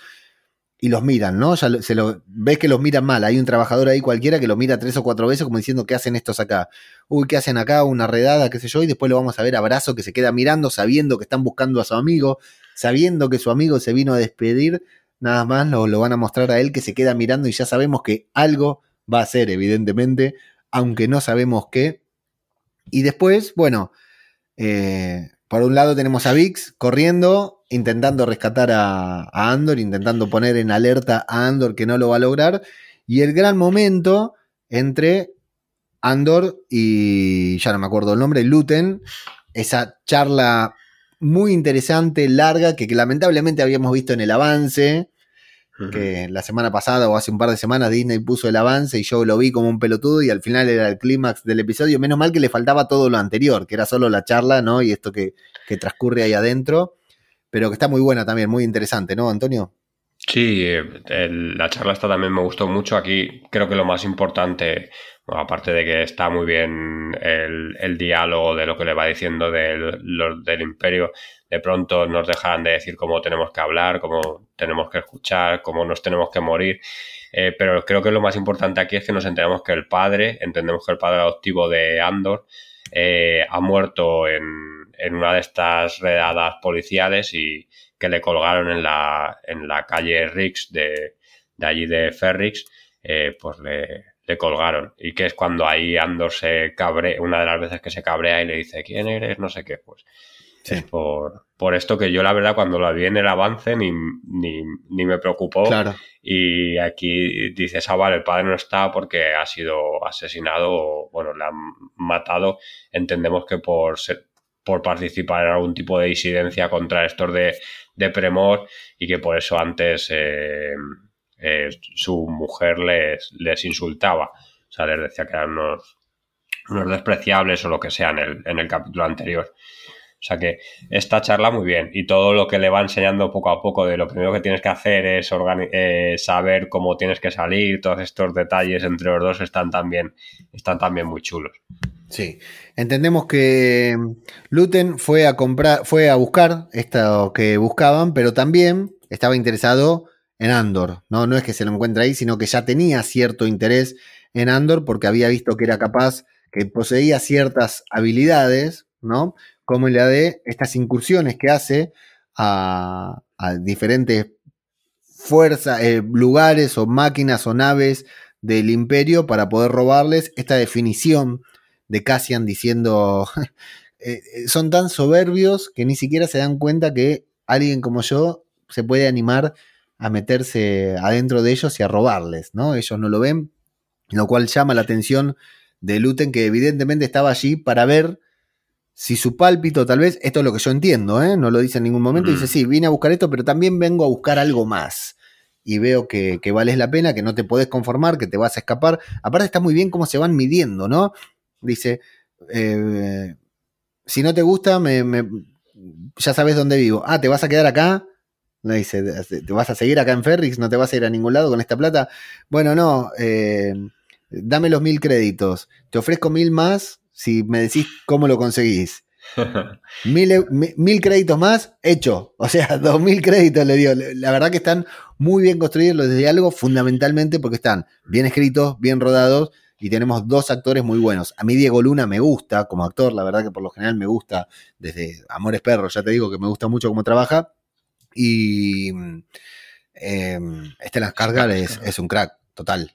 y los miran, ¿no? Ya se lo, ves que los miran mal. Hay un trabajador ahí cualquiera que lo mira tres o cuatro veces como diciendo, ¿qué hacen estos acá? Uy, ¿qué hacen acá? Una redada, qué sé yo. Y después lo vamos a ver abrazo que se queda mirando, sabiendo que están buscando a su amigo, sabiendo que su amigo se vino a despedir. Nada más lo, lo van a mostrar a él que se queda mirando y ya sabemos que algo va a hacer, evidentemente, aunque no sabemos qué. Y después, bueno, eh, por un lado tenemos a Vix corriendo, intentando rescatar a, Andor, intentando poner en alerta a Andor que no lo va a lograr. Y el gran momento entre Andor y, ya no me acuerdo el nombre, Luten, esa charla muy interesante, larga, que lamentablemente habíamos visto en el avance, que la semana pasada o hace un par de semanas Disney puso el avance y yo lo vi como un pelotudo y al final era el clímax del episodio. Menos mal que le faltaba todo lo anterior, que era solo la charla, ¿no? Y esto que, transcurre ahí adentro, pero que está muy buena también, muy interesante, ¿no, Antonio? Sí, la charla esta también me gustó mucho. Aquí creo que lo más importante, aparte de que está muy bien el, diálogo de lo que le va diciendo del, del imperio, de pronto nos dejan de decir cómo tenemos que hablar, cómo tenemos que escuchar, cómo nos tenemos que morir. Eh, pero creo que lo más importante aquí es que nos enteramos que el padre, entendemos que el padre adoptivo de Andor, eh, ha muerto en, en, una de estas redadas policiales y que le colgaron en la, en la calle Rix de, de allí de Ferrix, eh, pues le, le, colgaron. Y que es cuando ahí Andor se cabrea, una de las veces que se cabrea y le dice, ¿quién eres? No sé qué, pues. Es por, por, esto que yo la verdad cuando la vi en el avance ni, ni, ni me preocupó. Claro. Y aquí dices, ah, vale, el padre no está porque ha sido asesinado o, bueno, le han matado. Entendemos que por, ser, por participar en algún tipo de disidencia contra estos de, de Premor y que por eso antes eh, eh, su mujer les, les insultaba. O sea, les decía que eran unos, unos despreciables o lo que sea en el, en el capítulo anterior. O sea que esta charla muy bien y todo lo que le va enseñando poco a poco de lo primero que tienes que hacer es eh, saber cómo tienes que salir, todos estos detalles entre los dos están también, están también muy chulos. Sí, entendemos que Luten fue a comprar, fue a buscar esto que buscaban, pero también estaba interesado en Andor, ¿no? No es que se lo encuentre ahí, sino que ya tenía cierto interés en Andor porque había visto que era capaz, que poseía ciertas habilidades, ¿no? como la de estas incursiones que hace a, diferentes fuerzas, eh, lugares o máquinas o naves del imperio para poder robarles esta definición de Cassian diciendo eh, eh, son tan soberbios que ni siquiera se dan cuenta que alguien como yo se puede animar a meterse adentro de ellos y a robarles, ¿no? Ellos no lo ven, lo cual llama la atención de Luten, que evidentemente estaba allí para ver si su pálpito, tal vez, esto es lo que yo entiendo, ¿eh? no lo dice en ningún momento, dice, sí, vine a buscar esto, pero también vengo a buscar algo más. Y veo que, que vales la pena, que no te podés conformar, que te vas a escapar. Aparte está muy bien cómo se van midiendo, ¿no? Dice, eh, si no te gusta, me, ya sabes dónde vivo. Ah, ¿te vas a quedar acá? No dice, ¿te vas a seguir acá en Ferrix? ¿No te vas a ir a ningún lado con esta plata? Bueno, no, eh, dame los mil créditos. Te ofrezco mil más si me decís cómo lo conseguís. mil, mil, créditos más, hecho. O sea, dos mil créditos le dio. La verdad que están muy bien construidos los diálogos, fundamentalmente porque están bien escritos, bien rodados y tenemos dos actores muy buenos. A mí Diego Luna me gusta como actor, la verdad que por lo general me gusta desde Amores Perros, ya te digo que me gusta mucho cómo trabaja. Y eh, Esteban Cargar es, es, un crack, total.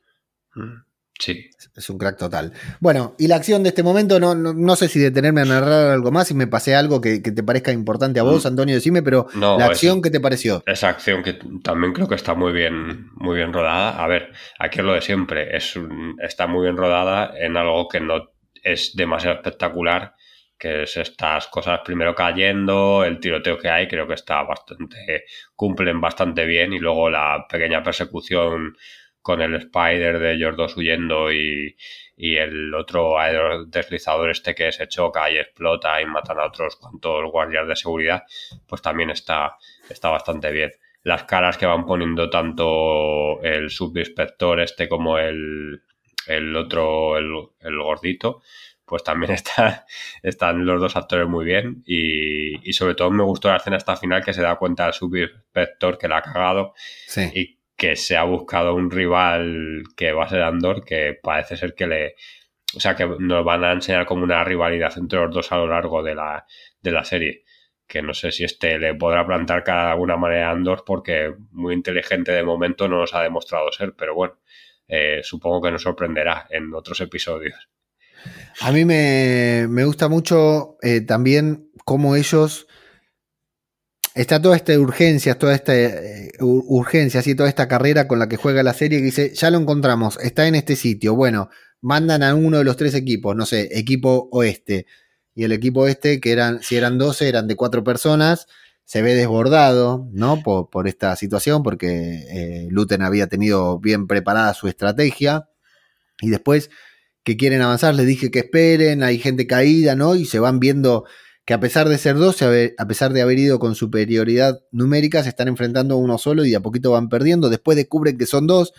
Mm. Sí. Es un crack total. Bueno, y la acción de este momento, no, no, sé si detenerme a narrar algo más, si me pasé algo que, te parezca importante a vos, mm. Antonio, decime, pero la acción, ¿qué te pareció? Esa acción que también creo que está muy bien, muy bien rodada. A ver, aquí es lo de siempre, es está muy bien rodada en algo que no es demasiado espectacular, que es estas cosas primero cayendo, el tiroteo que hay, creo que está bastante, cumplen bastante bien, y luego la pequeña persecución con el Spider de ellos dos huyendo y, y el otro deslizador este que se choca y explota y matan a otros cuantos guardias de seguridad, pues también está, está bastante bien. Las caras que van poniendo tanto el subinspector este como el, el otro, el, el gordito, pues también está, están los dos actores muy bien y, y, sobre todo me gustó la escena hasta final que se da cuenta el subinspector que la ha cagado sí. y que se ha buscado un rival que va a ser Andor, que parece ser que le. O sea, que nos van a enseñar como una rivalidad entre los dos a lo largo de la, de la serie. Que no sé si este le podrá plantar cada alguna manera a Andor, porque muy inteligente de momento no nos ha demostrado ser, pero bueno, eh, supongo que nos sorprenderá en otros episodios. A mí me, me gusta mucho eh, también cómo ellos está toda esta urgencia, toda esta eh, urgencia, así toda esta carrera con la que juega la serie que dice, ya lo encontramos, está en este sitio. Bueno, mandan a uno de los tres equipos, no sé, equipo oeste. Y el equipo oeste, que eran, si eran 12, eran de cuatro personas, se ve desbordado, ¿no? Por, por esta situación, porque eh, Luten había tenido bien preparada su estrategia. Y después que quieren avanzar, les dije que esperen, hay gente caída, ¿no? Y se van viendo que a pesar de ser dos, a pesar de haber ido con superioridad numérica, se están enfrentando a uno solo y de a poquito van perdiendo. Después descubren que son dos.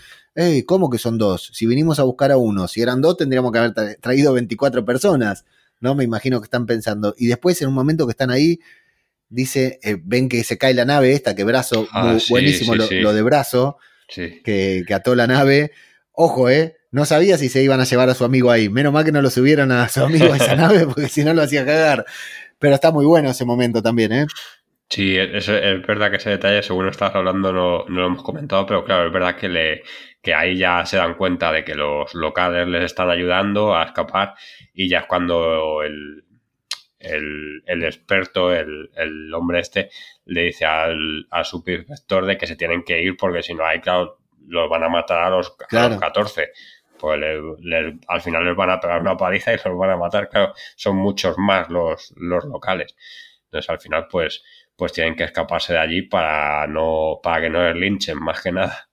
¿Cómo que son dos? Si vinimos a buscar a uno, si eran dos, tendríamos que haber traído 24 personas. ¿No? Me imagino que están pensando. Y después, en un momento que están ahí, dice, eh, ven que se cae la nave esta, que brazo, ah, buenísimo lo, de brazo, que, que ató la nave. Ojo, ¿eh? No sabía si se iban a llevar a su amigo ahí. Menos mal que no lo subieron a su amigo a esa nave, porque si no lo hacía cagar. Pero está muy bueno ese momento también, ¿eh? Sí, es, verdad que ese detalle, según estabas hablando, no, lo hemos comentado, pero claro, es verdad que, le, que ahí ya se dan cuenta de que los locales les están ayudando a escapar y ya es cuando el, el, experto, el, hombre este, le dice al, al subinspector de que se tienen que ir porque si no hay, claro, los van a matar a los, a los 14 pues al final les van a pegar una paliza y los van a matar. Claro, son muchos más los, los locales. Entonces al final pues, pues tienen que escaparse de allí para, no, para que no les linchen, más que nada.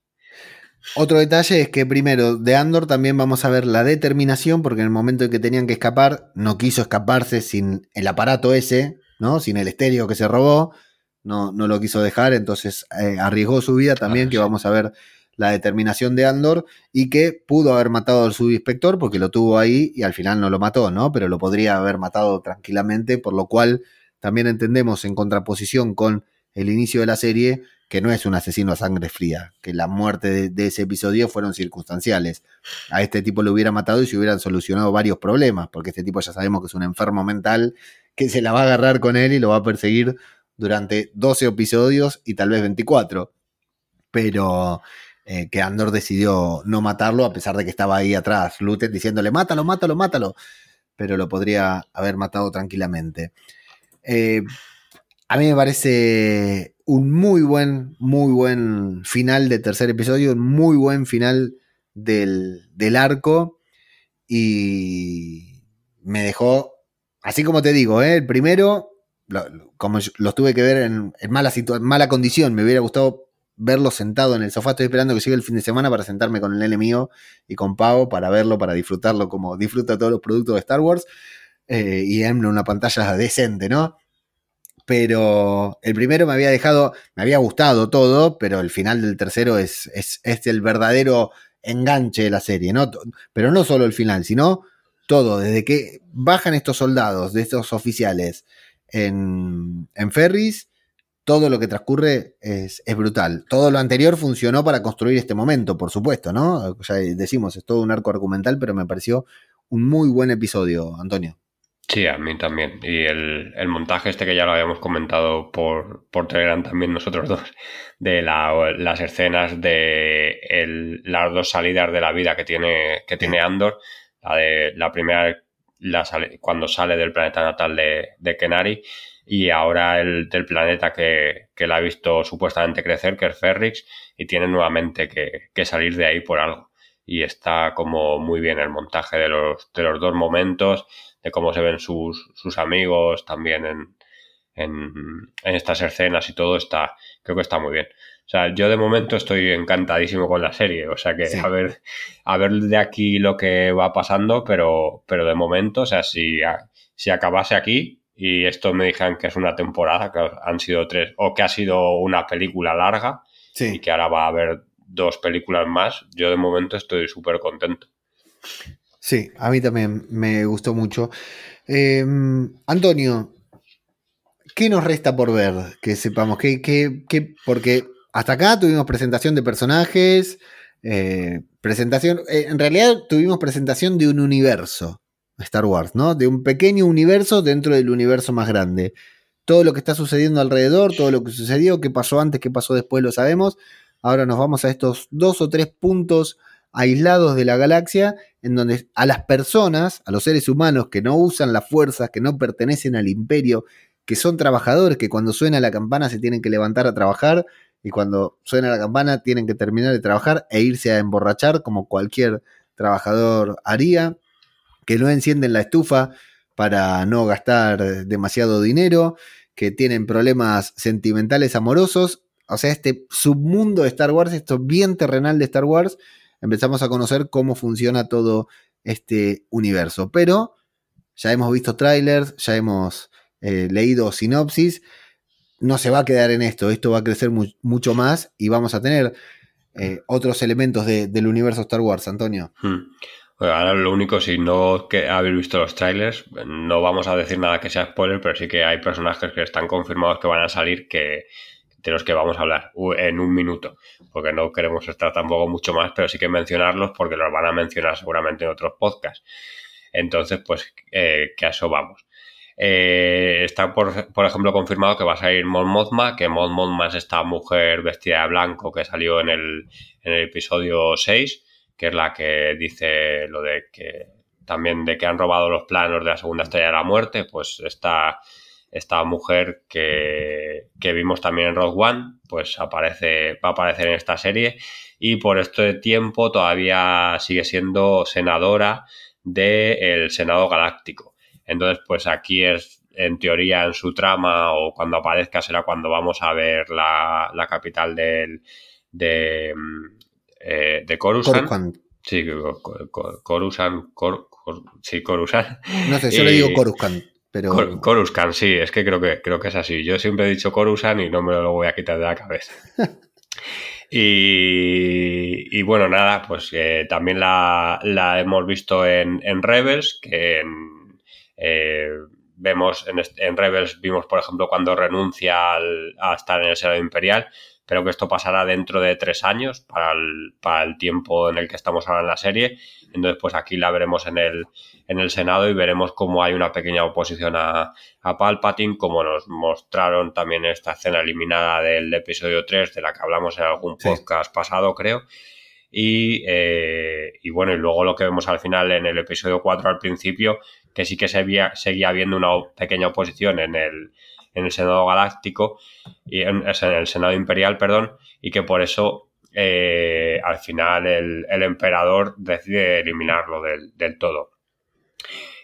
Otro detalle es que primero, de Andor también vamos a ver la determinación, porque en el momento en que tenían que escapar, no quiso escaparse sin el aparato ese, ¿no? Sin el estéreo que se robó, no, no lo quiso dejar, entonces eh, arriesgó su vida también, que vamos a ver la determinación de Andor y que pudo haber matado al subinspector porque lo tuvo ahí y al final no lo mató, ¿no? Pero lo podría haber matado tranquilamente, por lo cual también entendemos en contraposición con el inicio de la serie que no es un asesino a sangre fría, que la muerte de, ese episodio fueron circunstanciales. A este tipo lo hubiera matado y se hubieran solucionado varios problemas, porque este tipo ya sabemos que es un enfermo mental que se la va a agarrar con él y lo va a perseguir durante 12 episodios y tal vez 24. Pero eh, que Andor decidió no matarlo a pesar de que estaba ahí atrás Lutet diciéndole mátalo, mátalo, mátalo, pero lo podría haber matado tranquilamente. Eh, a mí me parece un muy buen, muy buen final de tercer episodio, un muy buen final del, arco y me dejó, así como te digo, ¿eh? el primero, como lo tuve que ver en mala condición, me hubiera gustado verlo sentado en el sofá. Estoy esperando que llegue el fin de semana para sentarme con el nene mío y con Pau para verlo, para disfrutarlo como disfruta todos los productos de Star Wars. Eh, y en una pantalla decente, ¿no? Pero el primero me había dejado, me había gustado todo, pero el final del tercero es, es, el verdadero enganche de la serie, ¿no? Pero no solo el final, sino todo, desde que bajan estos soldados, de estos oficiales en, en ferries, todo lo que transcurre es, brutal. Todo lo anterior funcionó para construir este momento, por supuesto, ¿no? Ya decimos, es todo un arco argumental, pero me pareció un muy buen episodio, Antonio. Sí, a mí también. Y el, montaje este que ya lo habíamos comentado por, por Telegram también nosotros dos, de las escenas de las dos salidas de la vida que tiene, que tiene Andor, la de la primera cuando sale del planeta natal de, de Kenari y ahora el del planeta que, que la ha visto supuestamente crecer, que es Ferrix, y tiene nuevamente que, salir de ahí por algo. Y está como muy bien el montaje de los, de los dos momentos, de cómo se ven sus, sus amigos también en, en, estas escenas y todo, está, creo que está muy bien. O sea, yo de momento estoy encantadísimo con la serie. O sea que a ver, a ver de aquí lo que va pasando, pero, pero de momento, o sea, si, si acabase aquí, y esto me dijeron que es una temporada, que han sido tres, o que ha sido una película larga y que ahora va a haber dos películas más, yo de momento estoy súper contento. Sí, a mí también me gustó mucho. Em, Antonio, ¿qué nos resta por ver? Que sepamos, que, que, porque hasta acá tuvimos presentación de personajes, eh, presentación, eh, en realidad tuvimos presentación de un universo. Star Wars, ¿no? De un pequeño universo dentro del universo más grande. Todo lo que está sucediendo alrededor, todo lo que sucedió, qué pasó antes, qué pasó después, lo sabemos. Ahora nos vamos a estos dos o tres puntos aislados de la galaxia, en donde a las personas, a los seres humanos que no usan las fuerzas, que no pertenecen al imperio, que son trabajadores, que cuando suena la campana se tienen que levantar a trabajar y cuando suena la campana tienen que terminar de trabajar e irse a emborrachar como cualquier trabajador haría que no encienden la estufa para no gastar demasiado dinero, que tienen problemas sentimentales amorosos. O sea, este submundo de Star Wars, esto bien terrenal de Star Wars, empezamos a conocer cómo funciona todo este universo. Pero ya hemos visto trailers, ya hemos eh, leído sinopsis, no se va a quedar en esto, esto va a crecer mucho más y vamos a tener eh, otros elementos del universo Star Wars, Antonio. Hmm. Ahora lo único, si no que habéis visto los trailers, no vamos a decir nada que sea spoiler, pero sí que hay personajes que están confirmados que van a salir que de los que vamos a hablar en un minuto, porque no queremos estar tampoco mucho más, pero sí que mencionarlos porque los van a mencionar seguramente en otros podcasts. Entonces, pues, eh, que a eso vamos. Eh, está, por, ejemplo, confirmado que va a salir Mon Mothma, que Mon Mothma es esta mujer vestida de blanco que salió en el, en el episodio 6, que es la que dice lo de que también de que han robado los planos de la segunda estrella de la muerte, pues esta, esta mujer que, que vimos también en Rogue One, pues aparece, va a aparecer en esta serie y por este tiempo todavía sigue siendo senadora del Senado Galáctico. Entonces, pues aquí es, en teoría, en su trama o cuando aparezca será cuando vamos a ver la, capital del, de, mm, eh, de Coruscant. Sí, Coruscant. sí, Coruscant. No sé, yo le digo Coruscant. Pero... Coruscant, sí, es que creo que creo que es así. Yo siempre he dicho Coruscant y no me lo voy a quitar de la cabeza. y, bueno, nada, pues eh, también la, hemos visto en, en Rebels, que en, eh, vemos en, Rebels, vimos por ejemplo cuando renuncia a estar en el Senado Imperial, pero que esto pasará dentro de tres años para el, tiempo en el que estamos ahora en la serie. Entonces, pues aquí la veremos en el, en el Senado y veremos cómo hay una pequeña oposición a, a Palpatine, como nos mostraron también esta escena eliminada del episodio 3, de la que hablamos en algún podcast pasado, creo. Y, eh, y, bueno, y luego lo que vemos al final en el episodio 4 al principio, que sí que se seguía habiendo una pequeña oposición en el, en el Senado Galáctico, y en, el Senado Imperial, perdón, y que por eso eh, al final el, emperador decide eliminarlo del, todo.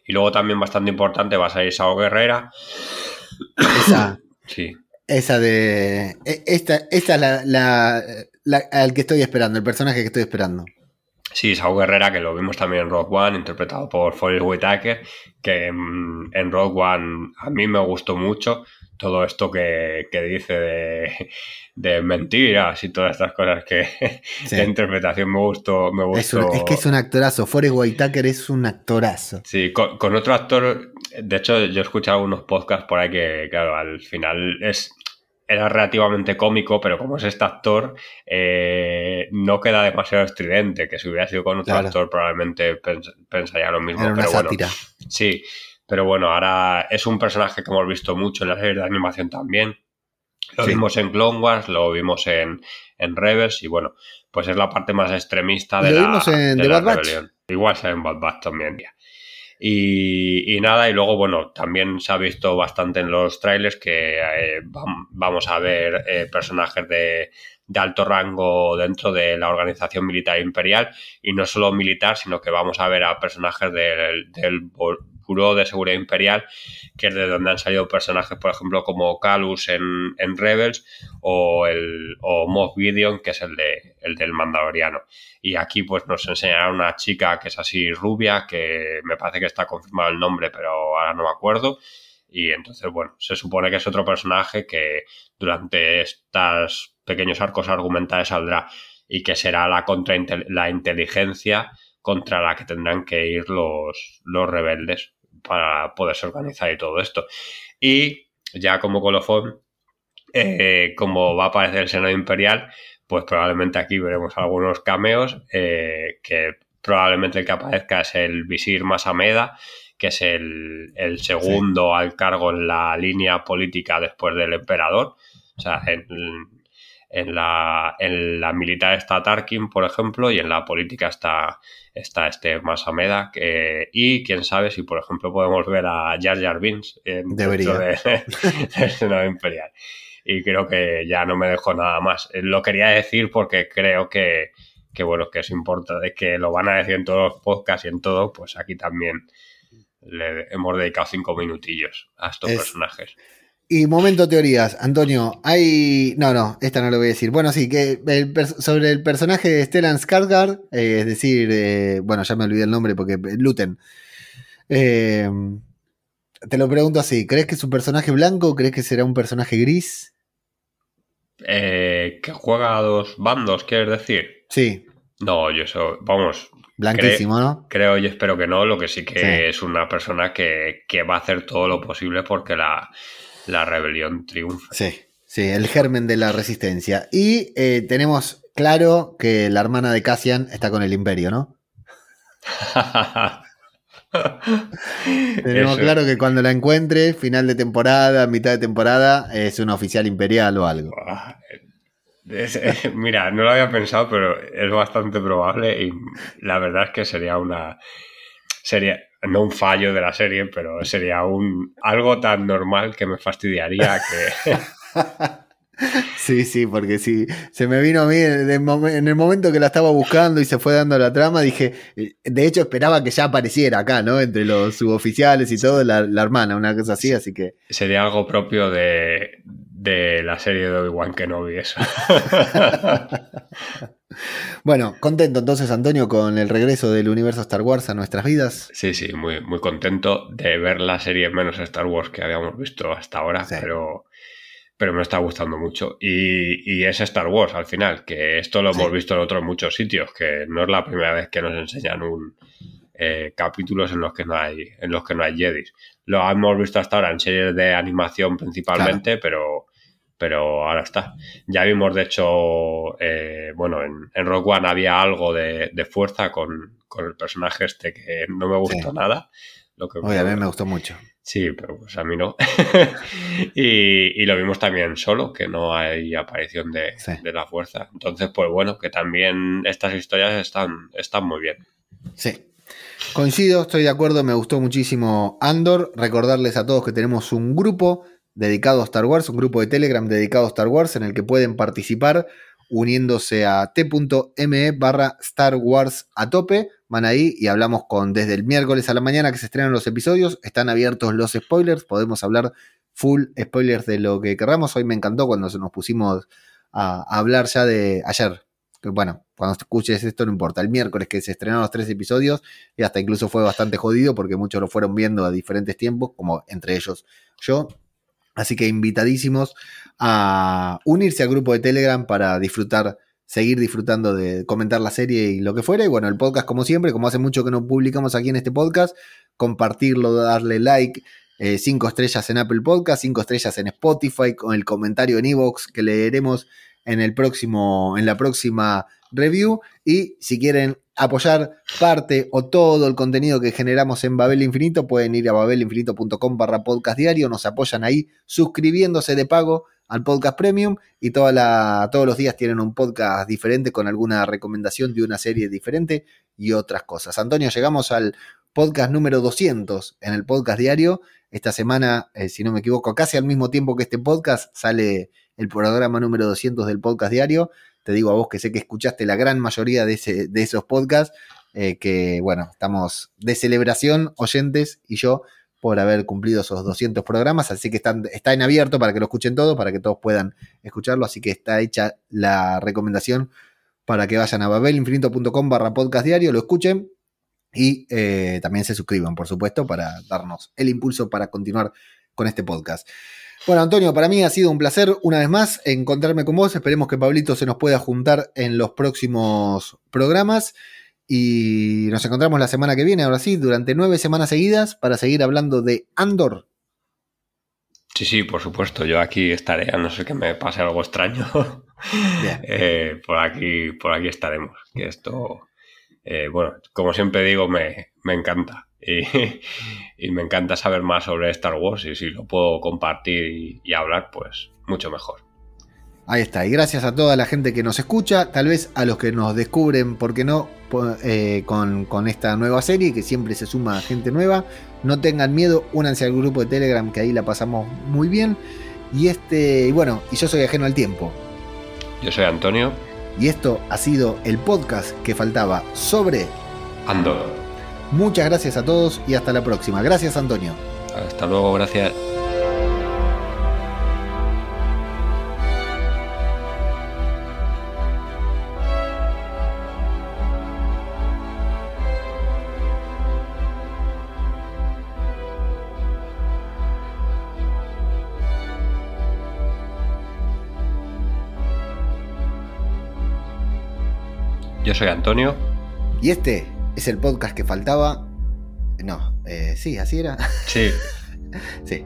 Y luego también bastante importante va a salir Sao Guerrera. Esa. sí. Esa de. E, esta, esta es la, la, la, al que estoy esperando, el personaje que estoy esperando. Sí, Saúl Guerrera, que lo vimos también en Rogue One, interpretado por Forrest Whitaker, que en, Rogue One a mí me gustó mucho todo esto que, dice de, mentiras y todas estas cosas que la interpretación me gustó. Me gustó. Es, que es un actorazo, Forrest Whitaker es un actorazo. Sí, con, otro actor, de hecho yo he escuchado unos podcasts por ahí que, claro, al final es era relativamente cómico, pero como es este actor, eh, no queda demasiado estridente, que si hubiera sido con otro actor probablemente pensaría lo mismo. pero bueno, sí, pero bueno, ahora es un personaje que hemos visto mucho en la serie de animación también. Lo vimos en Clone Wars, lo vimos en, en Rebels y bueno, pues es la parte más extremista de la, de la rebelión. Igual se en Bad Batch también. Y, nada, y luego, bueno, también se ha visto bastante en los trailers que eh, vamos a ver eh, personajes de, de, alto rango dentro de la organización militar imperial y no solo militar, sino que vamos a ver a personajes del, del De Seguridad Imperial, que es de donde han salido personajes, por ejemplo, como Calus en, en Rebels o, el, o Moff Gideon, que es el, de, el del Mandaloriano. Y aquí pues nos enseñará una chica que es así rubia, que me parece que está confirmado el nombre, pero ahora no me acuerdo. Y entonces, bueno, se supone que es otro personaje que durante estos pequeños arcos argumentales saldrá y que será la contra la inteligencia contra la que tendrán que ir los, los rebeldes para poderse organizar y todo esto. Y ya como colofón, eh, como va a aparecer el Senado Imperial, pues probablemente aquí veremos algunos cameos, eh, que probablemente el que aparezca es el visir Masameda, que es el, segundo al cargo en la línea política después del emperador. O sea, en, en la, en la militar está Tarkin, por ejemplo, y en la política está, está este Masameda. Y quién sabe si, por ejemplo, podemos ver a Jar Jar Binks en Debería. del Senado Imperial. Y creo que ya no me dejo nada más. Eh, lo quería decir porque creo que, que bueno, que es importante, que lo van a decir en todos los podcasts y en todo, pues aquí también le hemos dedicado cinco minutillos a estos personajes. Y momento teorías, Antonio, hay... No, no, esta no lo voy a decir. Bueno, sí, que sobre el personaje de Stellan Skarsgård, eh, es decir, eh, bueno, ya me olvidé el nombre porque... Luten. Eh, te lo pregunto así, ¿crees que es un personaje blanco o crees que será un personaje gris? Eh, que juega a dos bandos, ¿quieres decir? Sí. No, yo eso, vamos. Blanquísimo, ¿no? Creo y espero que no, lo que sí que es una persona que, va a hacer todo lo posible porque la, rebelión triunfe. Sí, sí, el germen de la resistencia. Y eh, tenemos claro que la hermana de Cassian está con el imperio, ¿no? Tenemos claro que cuando la encuentre, final de temporada, mitad de temporada, es un oficial imperial o algo. mira, no lo había pensado, pero es bastante probable y la verdad es que sería una. Sería, no un fallo de la serie, pero sería un algo tan normal que me fastidiaría que. Sí, sí, porque sí, se me vino a mí en el, momento que la estaba buscando y se fue dando la trama, dije, eh, de hecho esperaba que ya apareciera acá, ¿no? Entre los suboficiales y todo, la, hermana, una cosa así, así que... Sería algo propio de, la serie de Obi-Wan que no vi eso. bueno, contento entonces, Antonio, con el regreso del universo Star Wars a nuestras vidas. Sí, sí, muy, muy contento de ver la serie menos Star Wars que habíamos visto hasta ahora, pero pero me está gustando mucho. Y, es Star Wars al final, que esto lo hemos visto en otros muchos sitios, que no es la primera vez que nos enseñan un eh, capítulos en los que no hay, en los que no hay Jedi. Lo hemos visto hasta ahora en series de animación principalmente, pero, pero ahora está. Ya vimos, de hecho, eh, bueno, en, en, Rock One había algo de, fuerza con, el personaje este que no me gustó nada. Lo que Oye, a mí me gustó mucho. Sí, pero pues a mí no. y, lo vimos también solo, que no hay aparición de, la fuerza. Entonces, pues bueno, que también estas historias están, están muy bien. Sí. Coincido, estoy de acuerdo, me gustó muchísimo Andor. Recordarles a todos que tenemos un grupo dedicado a Star Wars, un grupo de Telegram dedicado a Star Wars en el que pueden participar uniéndose a t.me barra Star Wars a tope van ahí y hablamos con desde el miércoles a la mañana que se estrenan los episodios. Están abiertos los spoilers, podemos hablar full spoilers de lo que queramos. Hoy me encantó cuando nos pusimos a, hablar ya de ayer. Bueno, cuando escuches esto no importa. El miércoles que se estrenaron los tres episodios y hasta incluso fue bastante jodido porque muchos lo fueron viendo a diferentes tiempos, como entre ellos yo. Así que invitadísimos a unirse al grupo de Telegram para disfrutar seguir disfrutando de comentar la serie y lo que fuera. Y bueno, el podcast, como siempre, como hace mucho que no publicamos aquí en este podcast, compartirlo, darle like, eh, cinco estrellas en Apple Podcast, cinco estrellas en Spotify, con el comentario en Evox que leeremos en el próximo, en la próxima review. Y si quieren apoyar parte o todo el contenido que generamos en Babel Infinito, pueden ir a babelinfinito.com barra podcast diario, nos apoyan ahí suscribiéndose de pago al podcast premium y todos los días tienen un podcast diferente con alguna recomendación de una serie diferente y otras cosas. Antonio, llegamos al podcast número 200 en el podcast diario. Esta semana, eh, si no me equivoco, casi al mismo tiempo que este podcast sale el programa número 200 del podcast diario. Te digo a vos que sé que escuchaste la gran mayoría de, ese, de esos podcasts, eh, que bueno, estamos de celebración, oyentes y yo, por haber cumplido esos 200 programas, así que están, está en abierto para que lo escuchen todos, para que todos puedan escucharlo, así que está hecha la recomendación para que vayan a babelinfinito.com barra podcast diario, lo escuchen y eh, también se suscriban, por supuesto, para darnos el impulso para continuar con este podcast. Bueno, Antonio, para mí ha sido un placer una vez más encontrarme con vos. Esperemos que Pablito se nos pueda juntar en los próximos programas. Y nos encontramos la semana que viene, ahora sí, durante nueve semanas seguidas para seguir hablando de Andor. Sí, sí, por supuesto. Yo aquí estaré, a no ser que me pase algo extraño. Eh, por aquí, por aquí estaremos. Que esto, eh, bueno, como siempre digo, me, encanta. Y, me encanta saber más sobre Star Wars. Y si lo puedo compartir y hablar, pues mucho mejor. Ahí está, y gracias a toda la gente que nos escucha, tal vez a los que nos descubren, ¿por qué no? Eh, con, esta nueva serie, que siempre se suma gente nueva. No tengan miedo, únanse al grupo de Telegram, que ahí la pasamos muy bien. Y este, bueno, y yo soy ajeno al tiempo. Yo soy Antonio. Y esto ha sido el podcast que faltaba sobre Andor. Muchas gracias a todos y hasta la próxima. Gracias Antonio. Hasta luego, gracias. Yo soy Antonio. Y este es el podcast que faltaba. No, eh, sí, así era. Sí. sí.